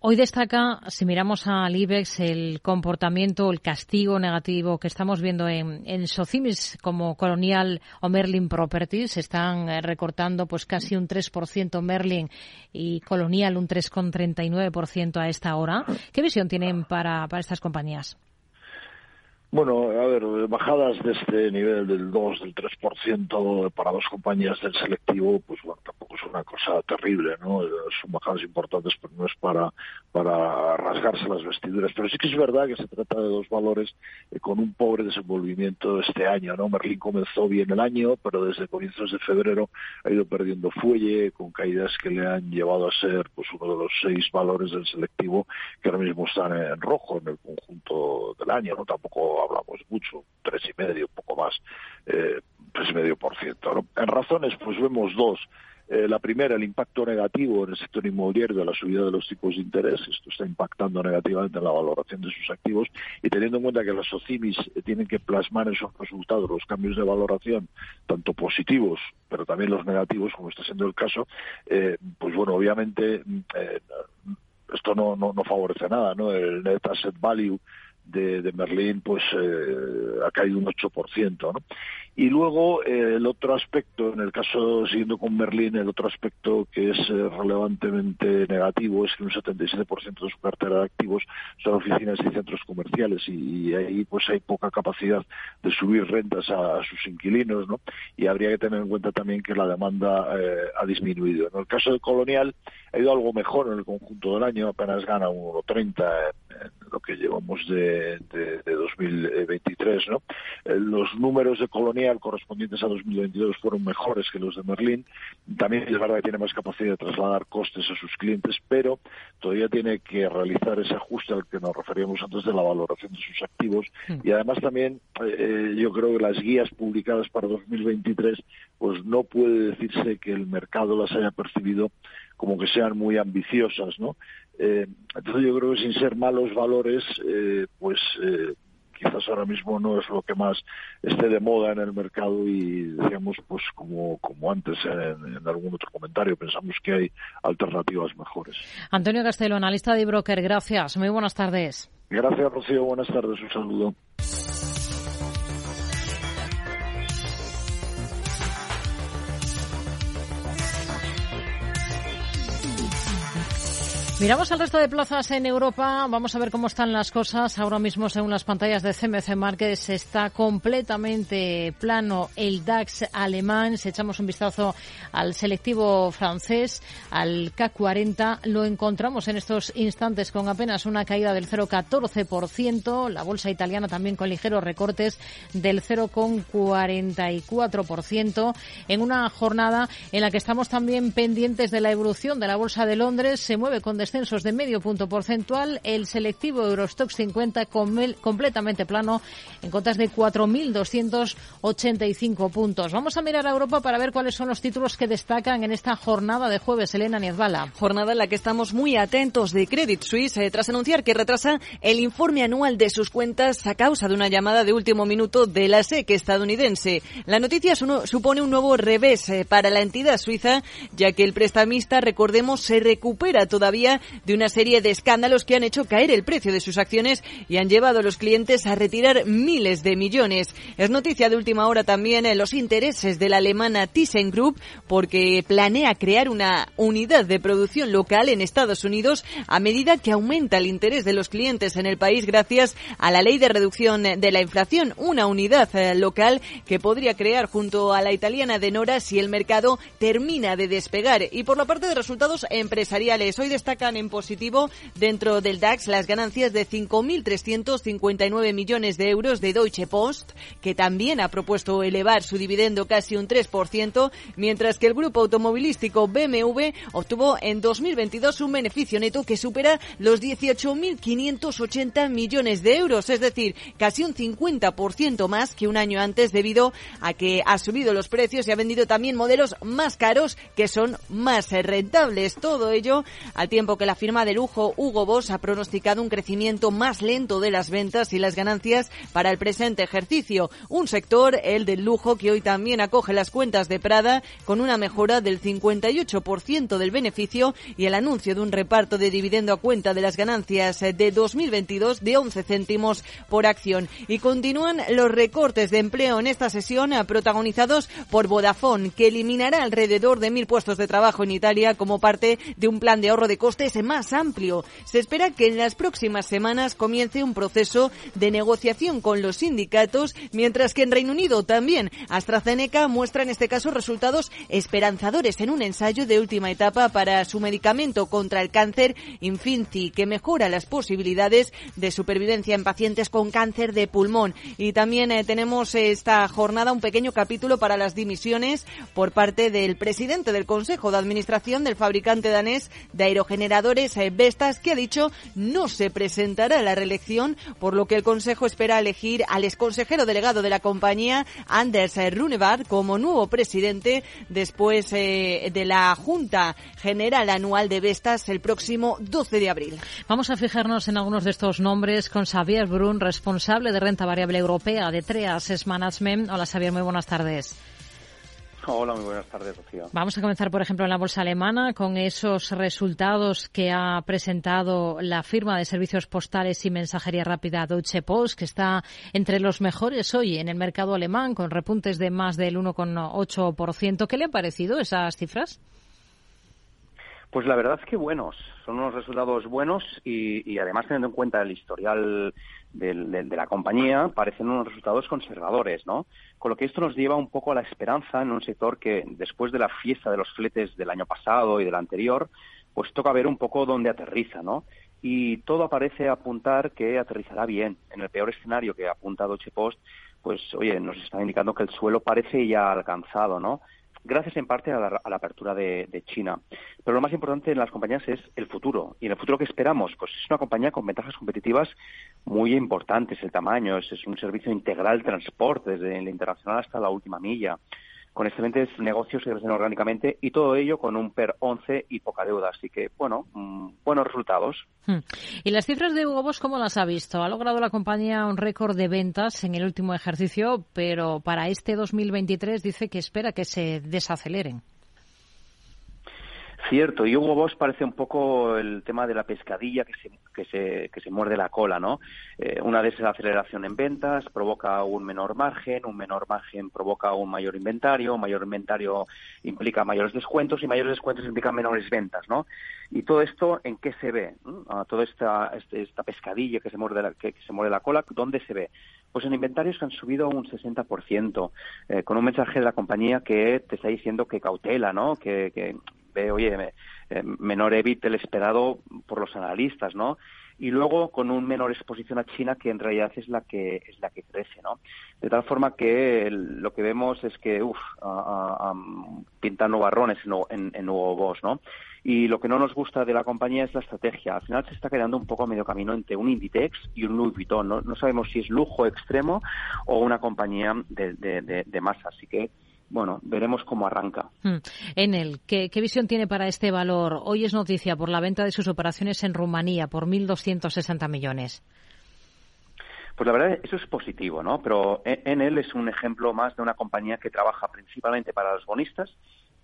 A: Hoy destaca, si miramos al IBEX, el comportamiento, el castigo negativo que estamos viendo en, en Socimis como Colonial o Merlin Properties. Están eh, recortando pues casi un 3% Merlin y Colonial un 3,39% a esta hora. ¿Qué visión tienen para, para estas compañías?
K: Bueno, a ver, bajadas de este nivel del 2, del 3% para dos compañías del selectivo, pues bueno, tampoco es una cosa terrible, ¿no? Son bajadas importantes, pero no es para, para rasgarse las vestiduras. Pero sí que es verdad que se trata de dos valores eh, con un pobre desenvolvimiento este año, ¿no? Merlin comenzó bien el año, pero desde comienzos de febrero ha ido perdiendo fuelle, con caídas que le han llevado a ser pues uno de los seis valores del selectivo que ahora mismo están en rojo en el conjunto año, ¿no? Tampoco hablamos mucho, tres y medio, poco más, eh, tres y medio por ciento. En razones, pues vemos dos. Eh, la primera, el impacto negativo en el sector inmobiliario de la subida de los tipos de interés. Esto está impactando negativamente en la valoración de sus activos. Y teniendo en cuenta que las OCIMIS eh, tienen que plasmar en sus resultados los cambios de valoración, tanto positivos, pero también los negativos, como está siendo el caso, pues bueno, obviamente mm, esto no, no, no favorece nada. ¿no? El net asset value de, de Merlín pues eh, ha caído un 8%. ¿no? Y luego eh, el otro aspecto, en el caso, siguiendo con Merlín, el otro aspecto que es eh, relevantemente negativo es que un 77% de su cartera de activos son oficinas y centros comerciales y, ahí pues hay poca capacidad de subir rentas a, sus inquilinos, ¿no? Y habría que tener en cuenta también que la demanda eh, ha disminuido. En el caso de Colonial ha ido algo mejor en el conjunto del año, apenas gana un 1,30 en, lo que llevamos de, de, de 2023, ¿no? los números de Colonial correspondientes a 2022 fueron mejores que los de Merlín. También es verdad que tiene más capacidad de trasladar costes a sus clientes, pero todavía tiene que realizar ese ajuste al que nos referíamos antes de la valoración de sus activos. Hmm. Y además también eh, yo creo que las guías publicadas para 2023 pues no puede decirse que el mercado las haya percibido como que sean muy ambiciosas, ¿no? Eh, entonces yo creo que sin ser malos valores, eh, pues quizás ahora mismo no es lo que más esté de moda en el mercado y decíamos pues como, como antes en, algún otro comentario pensamos que hay alternativas mejores.
A: Antonio Castelo, analista de broker, gracias. Muy buenas tardes.
K: Gracias Rocío, buenas tardes, un saludo.
A: Miramos al resto de plazas en Europa. Vamos a ver cómo están las cosas. Ahora mismo, según las pantallas de CMC Markets, está completamente plano el DAX alemán. Si echamos un vistazo al selectivo francés, al CAC 40, lo encontramos en estos instantes con apenas una caída del 0,14%. La bolsa italiana también con ligeros recortes del 0,44%. En una jornada en la que estamos también pendientes de la evolución de la bolsa de Londres, se mueve con descensos de medio punto porcentual, el selectivo Eurostox 50 completamente plano en cotas de 4.285 puntos. Vamos a mirar a Europa para ver cuáles son los títulos que destacan en esta jornada de jueves. Elena Niezbala.
I: Jornada en la que estamos muy atentos de Credit Suisse eh, tras anunciar que retrasa el informe anual de sus cuentas a causa de una llamada de último minuto de la SEC estadounidense. La noticia supone un nuevo revés eh, para la entidad suiza, ya que el prestamista, recordemos, se recupera todavía de una serie de escándalos que han hecho caer el precio de sus acciones y han llevado a los clientes a retirar miles de millones. Es noticia de última hora también los intereses de la alemana ThyssenKrupp porque planea crear una unidad de producción local en Estados Unidos a medida que aumenta el interés de los clientes en el país gracias a la ley de reducción de la inflación, una unidad eh, local que podría crear junto a la italiana de Nora si el mercado termina de despegar. Y por la parte de resultados empresariales, hoy destaca en positivo dentro del DAX las ganancias de 5.359 millones de euros de Deutsche Post, que también ha propuesto elevar su dividendo casi un 3%, mientras que el grupo automovilístico BMW obtuvo en 2022 un beneficio neto que supera los 18.580 millones de euros, es decir, casi un 50% más que un año antes debido a que ha subido los precios y ha vendido también modelos más caros que son más rentables. Todo ello al tiempo que la firma de lujo Hugo Boss ha pronosticado un crecimiento más lento de las ventas y las ganancias para el presente ejercicio. Un sector, el del lujo, que hoy también acoge las cuentas de Prada con una mejora del 58% del beneficio y el anuncio de un reparto de dividendo a cuenta de las ganancias de 2022 de 11 céntimos por acción. Y continúan los recortes de empleo en esta sesión protagonizados por Vodafone, que eliminará alrededor de mil puestos de trabajo en Italia como parte de un plan de ahorro de más amplio. Se espera que en las próximas semanas comience un proceso de negociación con los sindicatos, mientras que en Reino Unido también AstraZeneca muestra en este caso resultados esperanzadores en un ensayo de última etapa para su medicamento contra el cáncer Infinci, que mejora las posibilidades de supervivencia en pacientes con cáncer de pulmón. Y también eh, tenemos esta jornada un pequeño capítulo para las dimisiones por parte del presidente del Consejo de Administración del fabricante danés de aerogeneradores eh, Vestas, que ha dicho no se presentará a la reelección, por lo que el Consejo espera elegir al exconsejero delegado de la compañía, Anders Runevad, como nuevo presidente después eh, de la Junta General Anual de Vestas el próximo 12 de abril.
A: Vamos a fijarnos en algunos de estos nombres con Xavier Brun, responsable de renta variable europea de Treas Management. Hola Xavier, muy buenas tardes.
L: Hola, muy buenas tardes, Rocío.
A: Vamos a comenzar, por ejemplo, en la bolsa alemana con esos resultados que ha presentado la firma de servicios postales y mensajería rápida Deutsche Post, que está entre los mejores hoy en el mercado alemán, con repuntes de más del 1,8%. ¿Qué le han parecido esas cifras?
L: Pues la verdad es que buenos, son unos resultados buenos y, además teniendo en cuenta el historial de, la compañía, parecen unos resultados conservadores, ¿no? Con lo que esto nos lleva un poco a la esperanza en un sector que después de la fiesta de los fletes del año pasado y del anterior, pues toca ver un poco dónde aterriza, ¿no? Y todo parece apuntar que aterrizará bien. En el peor escenario que ha apuntado Chepost, pues oye, nos está indicando que el suelo parece ya alcanzado, ¿no? Gracias en parte a la, apertura de, China. Pero lo más importante en las compañías es el futuro. Y en el futuro que esperamos, pues es una compañía con ventajas competitivas muy importantes. El tamaño, es, un servicio integral de transporte, desde la internacional hasta la última milla con excelentes negocios que crecen orgánicamente y todo ello con un PER 11 y poca deuda. Así que, bueno, mm, buenos resultados.
A: Hmm. ¿Y las cifras de Hugo Boss cómo las ha visto? Ha logrado la compañía un récord de ventas en el último ejercicio, pero para este 2023 dice que espera que se desaceleren.
L: Cierto, y Hugo Boss parece un poco el tema de la pescadilla que se, que se, que se muerde la cola, ¿no? Eh, una desaceleración en ventas provoca un menor margen, un menor margen provoca un mayor inventario, un mayor inventario implica mayores descuentos y mayores descuentos implican menores ventas, ¿no? Y todo esto, ¿en qué se ve? ¿Mm? Toda esta, este, esta pescadilla que se, muerde la, que, se muerde la cola, ¿dónde se ve? Pues en inventarios que han subido un 60%, eh, con un mensaje de la compañía que te está diciendo que cautela, ¿no? Que, que ve, oye, eh, menor EBIT del esperado por los analistas, ¿no? y luego con un menor exposición a China que en realidad es la que es la que crece, ¿no? De tal forma que lo que vemos es que, uff, pintan nubarrones en, en, nuevo Boss, ¿no? Y lo que no nos gusta de la compañía es la estrategia. Al final se está quedando un poco a medio camino entre un Inditex y un Louis Vuitton. No, no sabemos si es lujo extremo o una compañía de, de, de masa. Así que bueno, veremos cómo arranca.
A: Hmm. En el, ¿qué, visión tiene para este valor? Hoy es noticia por la venta de sus operaciones en Rumanía por 1.260 millones.
L: Pues la verdad, eso es positivo, ¿no? Pero Enel es un ejemplo más de una compañía que trabaja principalmente para los bonistas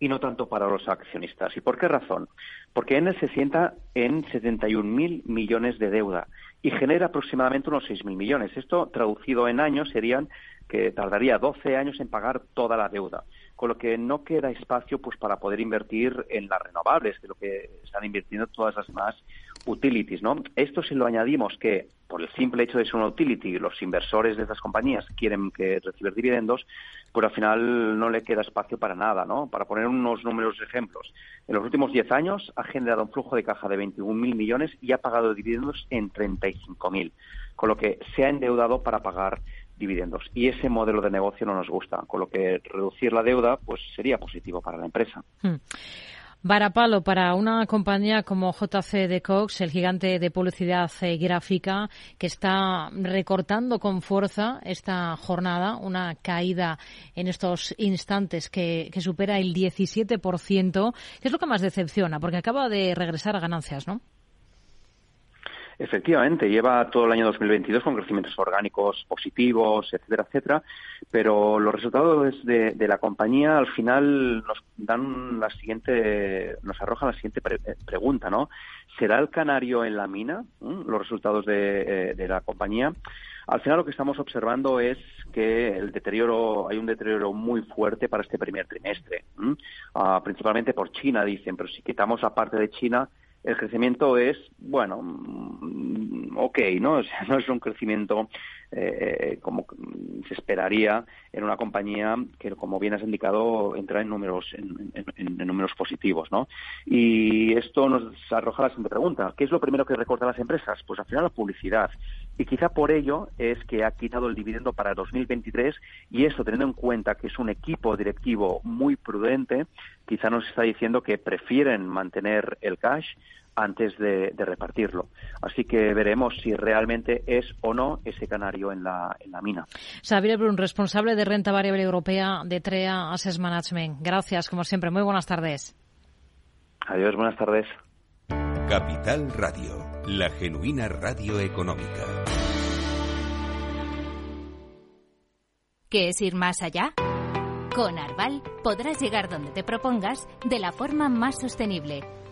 L: y no tanto para los accionistas. ¿Y por qué razón? Porque Enel se sienta en 71.000 millones de deuda y genera aproximadamente unos 6.000 millones. Esto, traducido en años, serían que tardaría 12 años en pagar toda la deuda, con lo que no queda espacio pues para poder invertir en las renovables, de lo que están invirtiendo todas las demás utilities, ¿no? Esto si lo añadimos que por el simple hecho de ser una utility, los inversores de esas compañías quieren que recibir dividendos, pues al final no le queda espacio para nada, ¿no? Para poner unos números ejemplos, en los últimos 10 años ha generado un flujo de caja de 21.000 millones y ha pagado dividendos en 35.000, con lo que se ha endeudado para pagar dividendos. Y ese modelo de negocio no nos gusta, con lo que reducir la deuda pues sería positivo para la empresa.
A: Hmm. Varapalo para una compañía como JC de Cox, el gigante de publicidad eh, gráfica, que está recortando con fuerza esta jornada, una caída en estos instantes que, que supera el 17%, que es lo que más decepciona, porque acaba de regresar a ganancias, ¿no?
L: Efectivamente, lleva todo el año 2022 con crecimientos orgánicos positivos, etcétera, etcétera, pero los resultados de, la compañía al final nos dan la siguiente, nos arrojan la siguiente eh, pregunta, ¿no? ¿Será el canario en la mina los resultados de, eh, de la compañía? Al final lo que estamos observando es que el deterioro, hay un deterioro muy fuerte para este primer trimestre, ah, principalmente por China, dicen, pero si quitamos la parte de China, el crecimiento es, bueno, mm, ok, ¿no? (laughs) no es un crecimiento eh, como se esperaría en una compañía que, como bien has indicado, entra en números, en, números positivos, ¿no? Y esto nos arroja la siguiente pregunta. ¿Qué es lo primero que recortan las empresas? Pues al final la publicidad. Y quizá por ello es que ha quitado el dividendo para 2023 y eso, teniendo en cuenta que es un equipo directivo muy prudente, quizá nos está diciendo que prefieren mantener el cash antes de, repartirlo. Así que veremos si realmente es o no ese canario en la, en la mina.
A: Xavier Brun, responsable de renta variable europea de TREA Asset Management. Gracias, como siempre. Muy buenas tardes.
L: Adiós, buenas tardes.
F: Capital Radio, la genuina radio económica.
M: ¿Qué es ir más allá? Con Arval podrás llegar donde te propongas de la forma más sostenible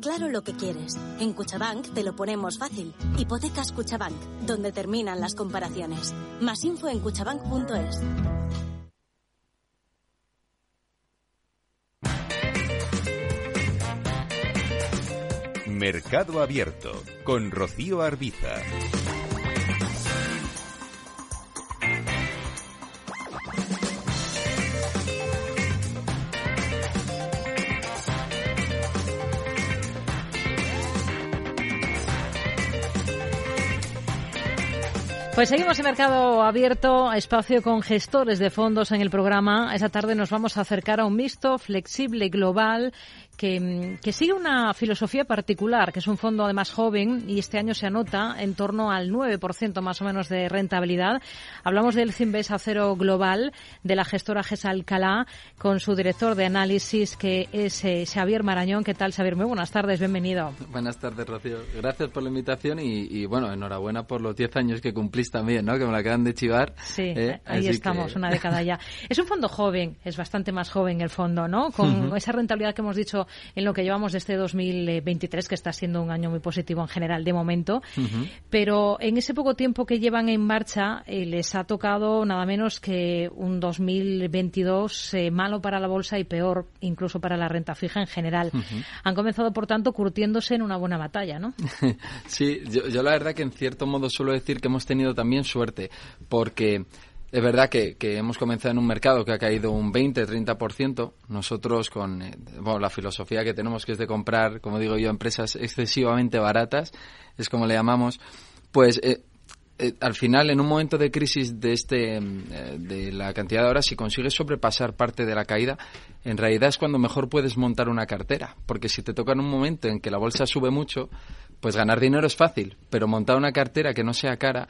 N: Claro lo que quieres. En Cuchabank te lo ponemos fácil. Hipotecas Cuchabank, donde terminan las comparaciones. Más info en cuchabank.es.
F: Mercado Abierto con Rocío Arbiza.
A: Pues seguimos en Mercado Abierto, espacio con gestores de fondos en el programa. Esa tarde nos vamos a acercar a un mixto flexible global que, que, sigue una filosofía particular, que es un fondo además joven y este año se anota en torno al 9% más o menos de rentabilidad. Hablamos del Cimbes Acero Global, de la gestora GES Alcalá, con su director de análisis que es eh, Xavier Marañón. ¿Qué tal, Xavier? Muy buenas tardes, bienvenido.
O: Buenas tardes, Rocío. Gracias por la invitación y, y bueno, enhorabuena por los 10 años que cumplís también, ¿no? Que me la acaban de chivar.
A: Sí, ¿eh? ahí estamos, una década ya. Es un fondo joven, es bastante más joven el fondo, ¿no? Con esa rentabilidad que hemos dicho en lo que llevamos de este 2023, que está siendo un año muy positivo en general de momento. Pero en ese poco tiempo que llevan en marcha, eh, les ha tocado nada menos que un 2022 eh, malo para la bolsa y peor incluso para la renta fija en general. Han comenzado, por tanto, curtiéndose en una buena batalla, ¿no? (laughs)
O: sí, yo, yo la verdad que en cierto modo suelo decir que hemos tenido también suerte, porque es verdad que, hemos comenzado en un mercado que ha caído un 20-30%. Nosotros, con eh, la filosofía que tenemos, que es de comprar, como digo yo, empresas excesivamente baratas, es como le llamamos, pues eh, eh, al final, en un momento de crisis de, este, de la cantidad de horas, si consigues sobrepasar parte de la caída, en realidad es cuando mejor puedes montar una cartera. Porque si te toca en un momento en que la bolsa sube mucho, pues ganar dinero es fácil, pero montar una cartera que no sea cara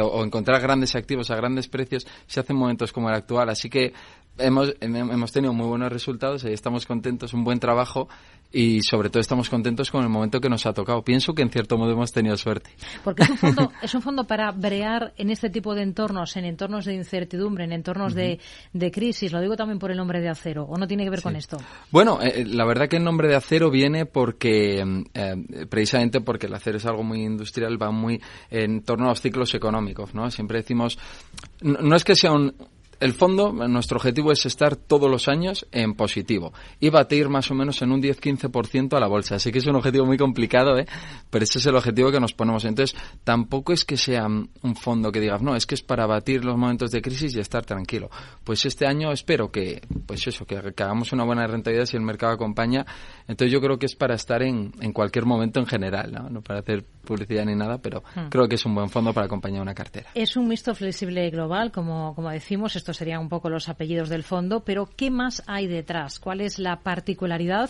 O: o, encontrar grandes activos a grandes precios se hace en momentos como el actual. Así que hemos, hemos tenido muy buenos resultados y estamos contentos, un buen trabajo y sobre todo estamos contentos con el momento que nos ha tocado. Pienso que en cierto modo hemos tenido suerte.
A: Porque es un fondo, (laughs) es un fondo para brear en este tipo de entornos, en entornos de incertidumbre, en entornos de, de, crisis. Lo digo también por el nombre de acero, ¿o no tiene que ver con esto?
O: Bueno, eh, la verdad que el nombre de acero viene porque, eh, precisamente porque el acero es algo muy industrial, va muy en torno a los ciclos económicos, ¿no? Siempre decimos, no es que sea un, el fondo, nuestro objetivo es estar todos los años en positivo y batir más o menos en un 10-15% a la bolsa. Así que es un objetivo muy complicado, ¿eh? pero ese es el objetivo que nos ponemos. Entonces, tampoco es que sea un fondo que digas, no, es que es para batir los momentos de crisis y estar tranquilo. Pues este año espero que, pues eso, que, hagamos una buena rentabilidad si el mercado acompaña. Entonces, yo creo que es para estar en, en cualquier momento en general, ¿no? no para hacer publicidad ni nada, pero hmm. creo que es un buen fondo para acompañar una cartera.
A: Es un mixto flexible global, como, como decimos. Estos serían un poco los apellidos del fondo, pero ¿qué más hay detrás? ¿Cuál es la particularidad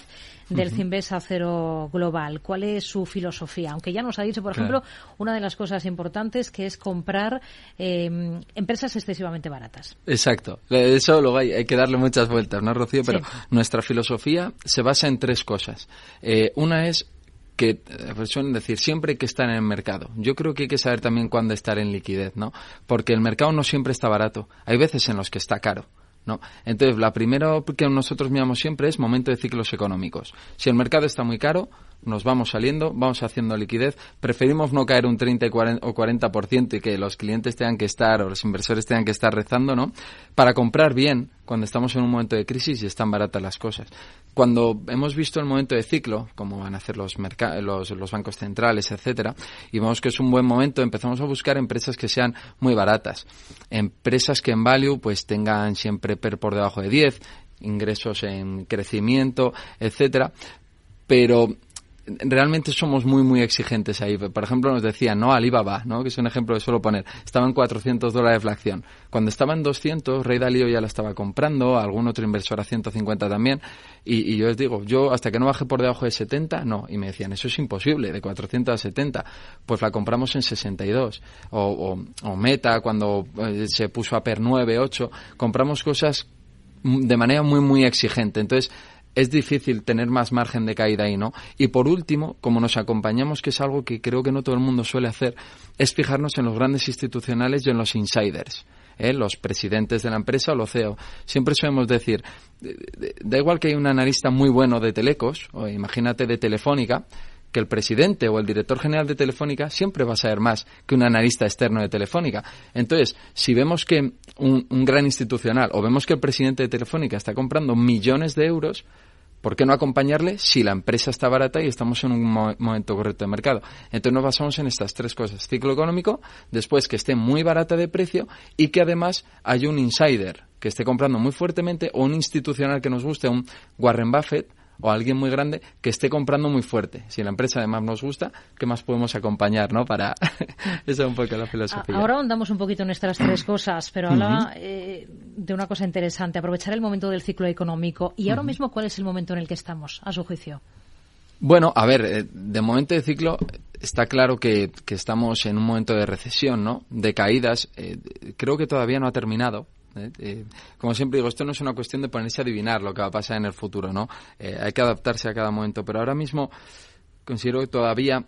A: del uh Acero Global? ¿Cuál es su filosofía? Aunque ya nos ha dicho, por ejemplo, una de las cosas importantes que es comprar em, empresas excesivamente baratas.
O: Exacto. Eso luego hay, que darle muchas vueltas, ¿no, Rocío? Pero nuestra filosofía se basa en tres cosas. Eh, una es que eh, pues suelen decir siempre hay que estar en el mercado. Yo creo que hay que saber también cuándo estar en liquidez, ¿no? Porque el mercado no siempre está barato. Hay veces en los que está caro. ¿No? Entonces, la primera que nosotros miramos siempre es momento de ciclos económicos. Si el mercado está muy caro, nos vamos saliendo, vamos haciendo liquidez. Preferimos no caer un 30 o 40% y que los clientes tengan que estar o los inversores tengan que estar rezando, ¿no? Para comprar bien cuando estamos en un momento de crisis y están baratas las cosas. Cuando hemos visto el momento de ciclo, como van a hacer los, los, los bancos centrales, etcétera, y vemos que es un buen momento, empezamos a buscar empresas que sean muy baratas. Empresas que en value pues tengan siempre per por debajo de 10, ingresos en crecimiento, etcétera, pero realmente somos muy, muy exigentes ahí. Por ejemplo, nos decían, no, Alibaba, ¿no? que es un ejemplo que suelo poner, estaba en 400 dólares de acción. Cuando estaba en 200, Rey Dalío ya la estaba comprando, algún otro inversor a 150 también, y, yo les digo, yo hasta que no baje por debajo de 70, no. Y me decían, eso es imposible, de 400 a 70. Pues la compramos en 62. O, o, Meta, cuando eh, se puso a PER 9, 8, compramos cosas de manera muy, muy exigente. Entonces, es difícil tener más margen de caída ahí, ¿no? Y por último, como nos acompañamos, que es algo que creo que no todo el mundo suele hacer, es fijarnos en los grandes institucionales y en los insiders. ¿eh? los presidentes de la empresa o los CEO. Siempre solemos decir, da igual que hay un analista muy bueno de Telecos, o imagínate de Telefónica, que el presidente o el director general de Telefónica siempre va a saber más que un analista externo de Telefónica. Entonces, si vemos que un, gran institucional o vemos que el presidente de Telefónica está comprando millones de euros, ¿Por qué no acompañarle si la empresa está barata y estamos en un momento correcto de mercado? Entonces nos basamos en estas tres cosas. Ciclo económico, después que esté muy barata de precio y que además haya un insider que esté comprando muy fuertemente o un institucional que nos guste, un Warren Buffett o alguien muy grande que esté comprando muy fuerte. Si la empresa además nos gusta, ¿qué más podemos acompañar, no? Para (laughs) esa es un poco la filosofía.
A: Ahora andamos un poquito en estas tres cosas, pero habla eh, de una cosa interesante, aprovechar el momento del ciclo económico. ¿Y ahora mismo cuál es el momento en el que estamos, a su juicio?
O: Bueno, a ver, eh, de momento de ciclo está claro que, estamos en un momento de recesión, ¿no? De caídas. Eh, creo que todavía no ha terminado. ¿Eh? Eh, como siempre digo, esto no es una cuestión de ponerse a adivinar lo que va a pasar en el futuro, ¿no? Eh, hay que adaptarse a cada momento, pero ahora mismo considero que todavía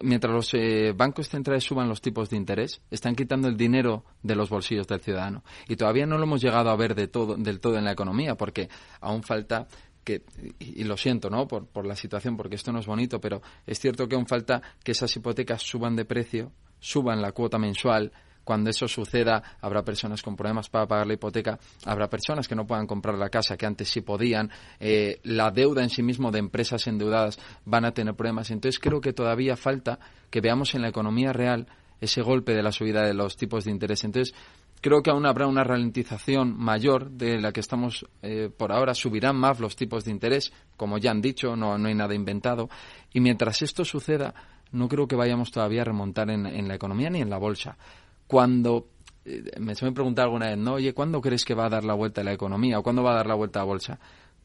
O: mientras los bancos centrales suban los tipos de interés, están quitando el dinero de los bolsillos del ciudadano. Y todavía no lo hemos llegado a ver de todo, del todo en la economía, porque aún falta que, y, lo siento, ¿no? Por, por la situación, porque esto no es bonito, pero es cierto que aún falta que esas hipotecas suban de precio, suban la cuota mensual, cuando eso suceda, habrá personas con problemas para pagar la hipoteca, habrá personas que no puedan comprar la casa que antes sí podían, eh, la deuda en sí mismo de empresas endeudadas van a tener problemas. Entonces creo que todavía falta que veamos en la economía real ese golpe de la subida de los tipos de interés. Entonces, creo que aún habrá una ralentización mayor de la que estamos eh, por ahora. Subirán más los tipos de interés, como ya han dicho, no, no hay nada inventado. Y mientras esto suceda, no creo que vayamos todavía a remontar en la economía ni en la bolsa cuando eh, me suelen preguntar alguna vez, ¿no? Oye, ¿cuándo crees que va a dar la vuelta a la economía o cuándo va a dar la vuelta a la bolsa?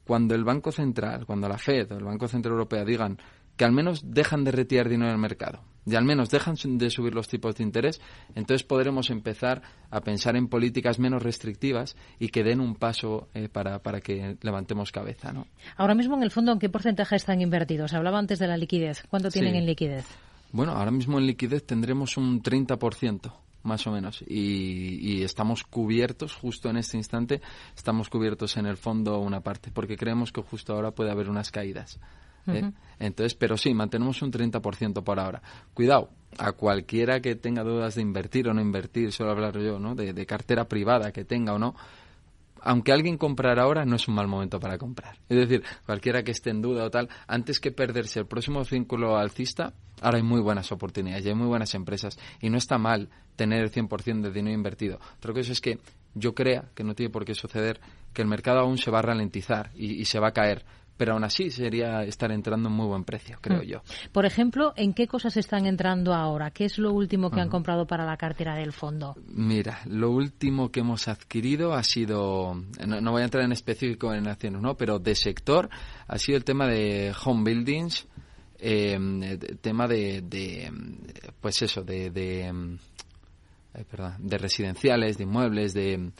O: Cuando el Banco Central, cuando la Fed o el Banco Central Europeo digan que al menos dejan de retirar dinero del mercado y al menos dejan de subir los tipos de interés, entonces podremos empezar a pensar en políticas menos restrictivas y que den un paso eh, para, para que levantemos cabeza. ¿no?
A: Ahora mismo, en el fondo, ¿en qué porcentaje están invertidos? Hablaba antes de la liquidez. ¿Cuánto tienen en liquidez?
O: Bueno, ahora mismo en liquidez tendremos un 30% más o menos. Y, estamos cubiertos, justo en este instante, estamos cubiertos en el fondo una parte, porque creemos que justo ahora puede haber unas caídas. ¿eh? Entonces, pero sí, mantenemos un 30% por ahora. Cuidado, a cualquiera que tenga dudas de invertir o no invertir, solo hablar yo, ¿no? De, de cartera privada que tenga o no, aunque alguien comprara ahora, no es un mal momento para comprar. Es decir, cualquiera que esté en duda o tal, antes que perderse el próximo círculo alcista, ahora hay muy buenas oportunidades y hay muy buenas empresas. Y no está mal tener el 100% de dinero invertido. Otra cosa es que yo crea que no tiene por qué suceder, que el mercado aún se va a ralentizar y se va a caer pero aún así sería estar entrando en muy buen precio, creo mm. yo.
A: Por ejemplo, ¿en qué cosas están entrando ahora? ¿Qué es lo último que han comprado para la cartera del fondo?
O: Mira, lo último que hemos adquirido ha sido, no, voy a entrar en específico en acciones, ¿no? pero de sector, ha sido el tema de home buildings, eh, tema de, de, pues eso, de, de, eh, perdón, de residenciales, de inmuebles, de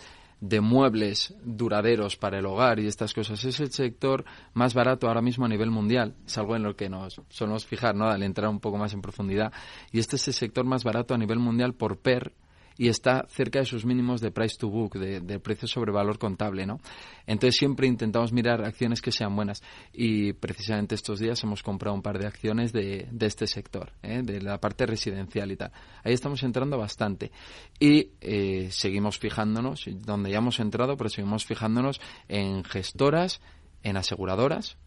O: de muebles duraderos para el hogar y estas cosas. Es el sector más barato ahora mismo a nivel mundial. Es algo en lo que nos solemos fijar, ¿no? Al entrar un poco más en profundidad. Y este es el sector más barato a nivel mundial por PER y está cerca de sus mínimos de price to book, de, precio sobre valor contable, ¿no? Entonces siempre intentamos mirar acciones que sean buenas y precisamente estos días hemos comprado un par de acciones de, de este sector, ¿eh? de la parte residencial y tal. Ahí estamos entrando bastante y eh, seguimos fijándonos, donde ya hemos entrado, pero seguimos fijándonos en gestoras, en aseguradoras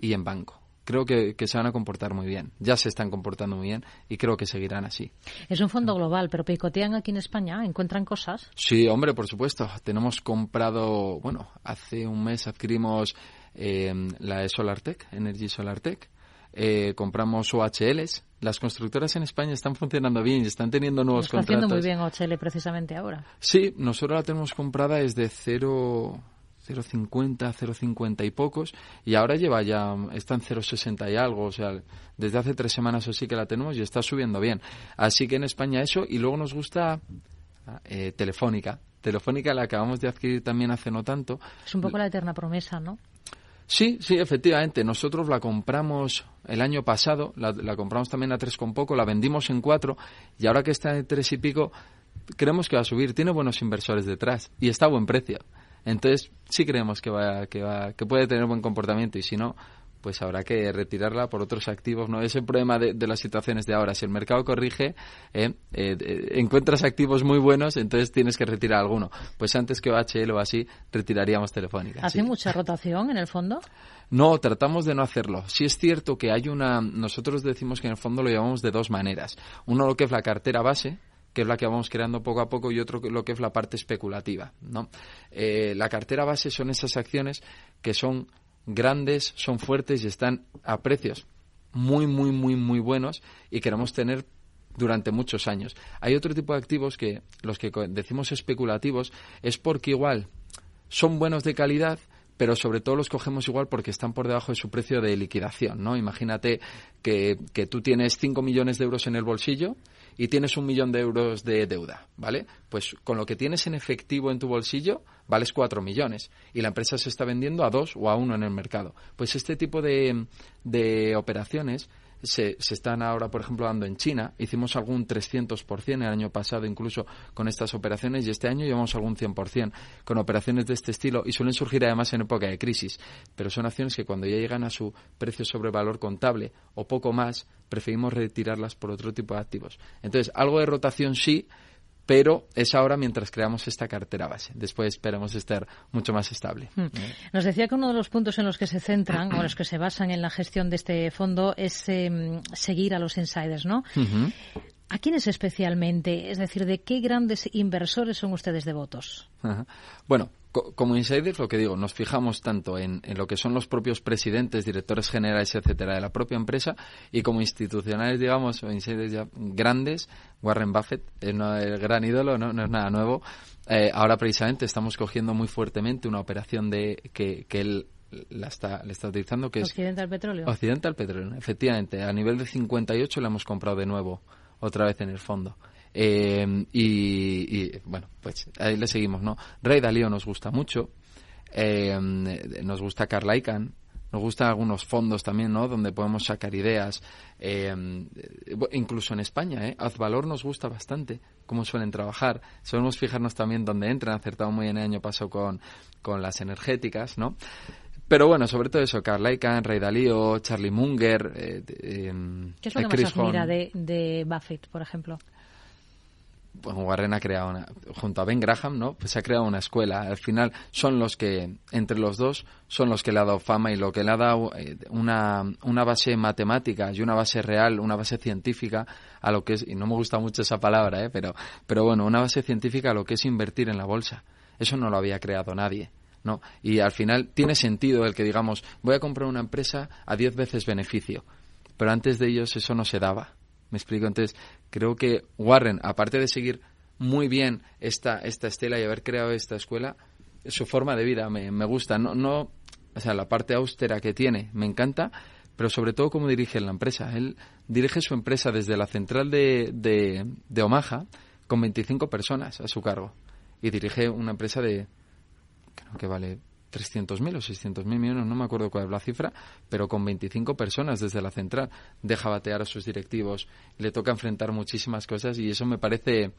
O: y en banco creo que, se van a comportar muy bien. Ya se están comportando muy bien y creo que seguirán así.
A: Es un fondo global, pero picotean aquí en España, encuentran cosas.
O: Sí, hombre, por supuesto. Tenemos comprado, bueno, hace un mes adquirimos eh, la SolarTech, Energy SolarTech. Eh, compramos OHLs. Las constructoras en España están funcionando bien y están teniendo nuevos
A: Está
O: contratos.
A: haciendo muy bien OHL precisamente ahora.
O: Sí, nosotros la tenemos comprada desde cero 0,50, 0,50 y pocos, y ahora lleva ya, está en 0,60 y algo, o sea, desde hace tres semanas o sí que la tenemos y está subiendo bien. Así que en España eso, y luego nos gusta eh, Telefónica. Telefónica la acabamos de adquirir también hace no tanto.
A: Es un poco la eterna promesa, ¿no?
O: Sí, sí, efectivamente. Nosotros la compramos el año pasado, la, la compramos también a tres con poco, la vendimos en cuatro, y ahora que está en tres y pico, creemos que va a subir. Tiene buenos inversores detrás y está a buen precio. Entonces, sí creemos que va, que va, que puede tener buen comportamiento y si no, pues habrá que retirarla por otros activos. No es el problema de, las situaciones de ahora. Si el mercado corrige, eh, eh, encuentras activos muy buenos, entonces tienes que retirar alguno. Pues antes que OHL o así, retiraríamos Telefónica.
A: ¿Hace mucha rotación en el fondo?
O: No, tratamos de no hacerlo. Sí es cierto que hay una. Nosotros decimos que en el fondo lo llevamos de dos maneras. Uno, lo que es la cartera base, que es la que vamos creando poco a poco, y otro lo que es la parte especulativa. ¿no? Eh, la cartera base son esas acciones que son grandes, son fuertes y están a precios muy, muy, muy, muy buenos y queremos tener durante muchos años. Hay otro tipo de activos que los que decimos especulativos es porque igual son buenos de calidad, pero sobre todo los cogemos igual porque están por debajo de su precio de liquidación, ¿no? Imagínate que, que tú tienes 5 millones de euros en el bolsillo y tienes un millón de euros de deuda, ¿vale? Pues con lo que tienes en efectivo en tu bolsillo, vales cuatro millones y la empresa se está vendiendo a dos o a uno en el mercado. Pues este tipo de, de operaciones se, se, están ahora, por ejemplo, dando en China. Hicimos algún 300% el año pasado incluso con estas operaciones y este año llevamos algún 100% con operaciones de este estilo y suelen surgir además en época de crisis. Pero son acciones que cuando ya llegan a su precio sobre valor contable o poco más, preferimos retirarlas por otro tipo de activos. Entonces, algo de rotación sí, pero es ahora mientras creamos esta cartera base. Después esperemos estar mucho más estable. Hmm.
A: Nos decía que uno de los puntos en los que se centran o los que se basan en la gestión de este fondo es em, seguir a los insiders, ¿no? ¿A quiénes especialmente? Es decir, ¿de qué grandes inversores son ustedes devotos?
O: Bueno, como insiders, lo que digo, nos fijamos tanto en, lo que son los propios presidentes, directores generales, etcétera, de la propia empresa, y como institucionales, digamos, o insiders ya grandes, Warren Buffett es el gran ídolo, no, es nada nuevo. Eh, ahora precisamente estamos cogiendo muy fuertemente una operación de que, que él la está, le está utilizando, que
A: Occidental Petróleo.
O: Occidental Petróleo, efectivamente. A nivel de 58 la hemos comprado de nuevo, otra vez en el fondo. Eh, y, bueno, pues ahí le seguimos, ¿no? Rey Dalío nos gusta mucho, eh, nos gusta Carl Icahn, nos gustan algunos fondos también, ¿no? Donde podemos sacar ideas, eh, incluso en España, ¿eh? Azvalor nos gusta bastante cómo suelen trabajar. Solemos fijarnos también dónde entran, acertado muy bien el año pasado con, con las energéticas, ¿no? Pero bueno, sobre todo eso, Carl Icahn, Ray Dalío, Charlie Munger. Eh,
A: ¿Qué es lo que más admira de, de Buffett, por ejemplo?
O: Bueno, Warren ha creado una, junto a Ben Graham, ¿no? Pues ha creado una escuela. Al final son los que, entre los dos, son los que le ha dado fama y lo que le ha dado eh, una, una base matemática y una base real, una base científica a lo que es, y no me gusta mucho esa palabra, ¿eh? Pero, pero bueno, una base científica a lo que es invertir en la bolsa. Eso no lo había creado nadie. ¿no? Y al final tiene sentido el que digamos, voy a comprar una empresa a 10 veces beneficio. Pero antes de ellos eso no se daba. Me explico. Entonces, creo que Warren, aparte de seguir muy bien esta, esta estela y haber creado esta escuela, su forma de vida me, me gusta. No, no, o sea, la parte austera que tiene me encanta, pero sobre todo cómo dirige la empresa. Él dirige su empresa desde la central de, de, de Omaha con 25 personas a su cargo y dirige una empresa de creo que vale 300.000 o 600.000 millones, no me acuerdo cuál es la cifra, pero con 25 personas desde la central deja batear a sus directivos, le toca enfrentar muchísimas cosas y eso me parece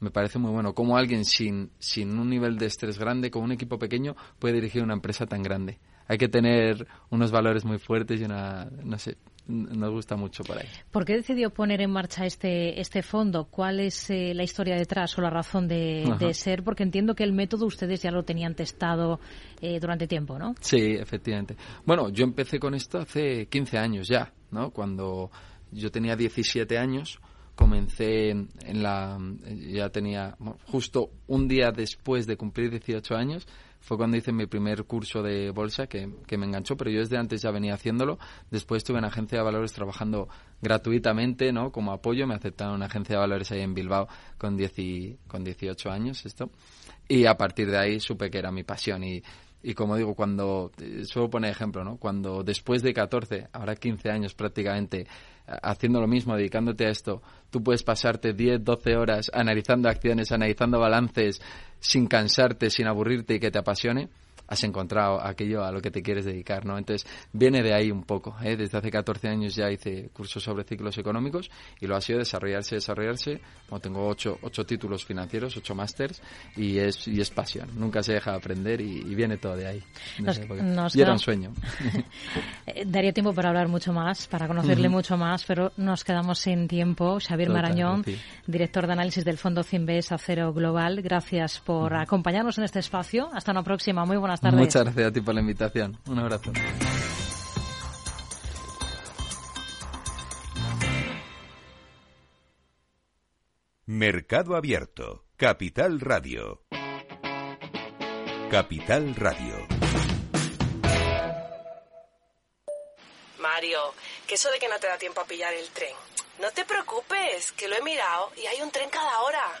O: me parece muy bueno. Como alguien sin, sin un nivel de estrés grande, con un equipo pequeño, puede dirigir una empresa tan grande. Hay que tener unos valores muy fuertes y una, no sé, nos gusta mucho por ahí.
A: ¿Por qué decidió poner en marcha este, este fondo? ¿Cuál es eh, la historia detrás o la razón de, ser? Porque entiendo que el método ustedes ya lo tenían testado eh, durante tiempo, ¿no?
O: Sí, efectivamente. Bueno, yo empecé con esto hace 15 años ya, ¿no? Cuando yo tenía 17 años, comencé en la... ya tenía justo un día después de cumplir 18 años, fue cuando hice mi primer curso de bolsa que, me enganchó, pero yo desde antes ya venía haciéndolo. Después estuve en agencia de valores trabajando gratuitamente, ¿no? Como apoyo, me aceptaron una agencia de valores ahí en Bilbao con, con 18 años esto. Y a partir de ahí supe que era mi pasión y, y como digo, cuando, eh, suelo poner ejemplo, ¿no? Cuando después de 14, ahora 15 años prácticamente, haciendo lo mismo, dedicándote a esto, tú puedes pasarte 10, 12 horas analizando acciones, analizando balances, sin cansarte, sin aburrirte y que te apasione, has encontrado aquello a lo que te quieres dedicar, ¿no? Entonces, viene de ahí un poco, ¿eh? Desde hace 14 años ya hice cursos sobre ciclos económicos y lo ha sido desarrollarse, desarrollarse. Como tengo ocho, ocho títulos financieros, ocho másters y es, y es pasión. Nunca se deja de aprender y, viene todo de ahí. y era un sueño. (laughs)
A: Eh, daría tiempo para hablar mucho más, para conocerle mucho más, pero nos quedamos sin tiempo. Xavier Marañón, director de análisis del Fondo Cimbes Acero Global, gracias por acompañarnos en este espacio. Hasta una próxima. Muy buenas tardes.
O: Muchas gracias a ti por la invitación. Un abrazo.
F: Mercado Abierto, Capital Radio. Capital Radio.
P: Mario, que eso de que no te da tiempo a pillar el tren. No te preocupes, que lo he mirado y hay un tren cada hora.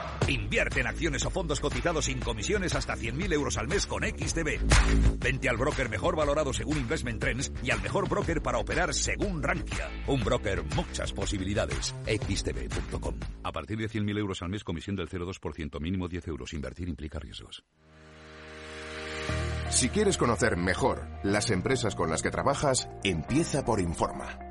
Q: Invierte en acciones o fondos cotizados sin comisiones hasta 100.000 euros al mes con XTB. Vente al broker mejor valorado según Investment Trends y al mejor broker para operar según Rankia. Un broker, muchas posibilidades. XTB.com.
R: A partir de 100.000 euros al mes, comisión del 0,2%, mínimo 10 euros. Invertir implica riesgos.
S: Si quieres conocer mejor las empresas con las que trabajas, empieza por Informa.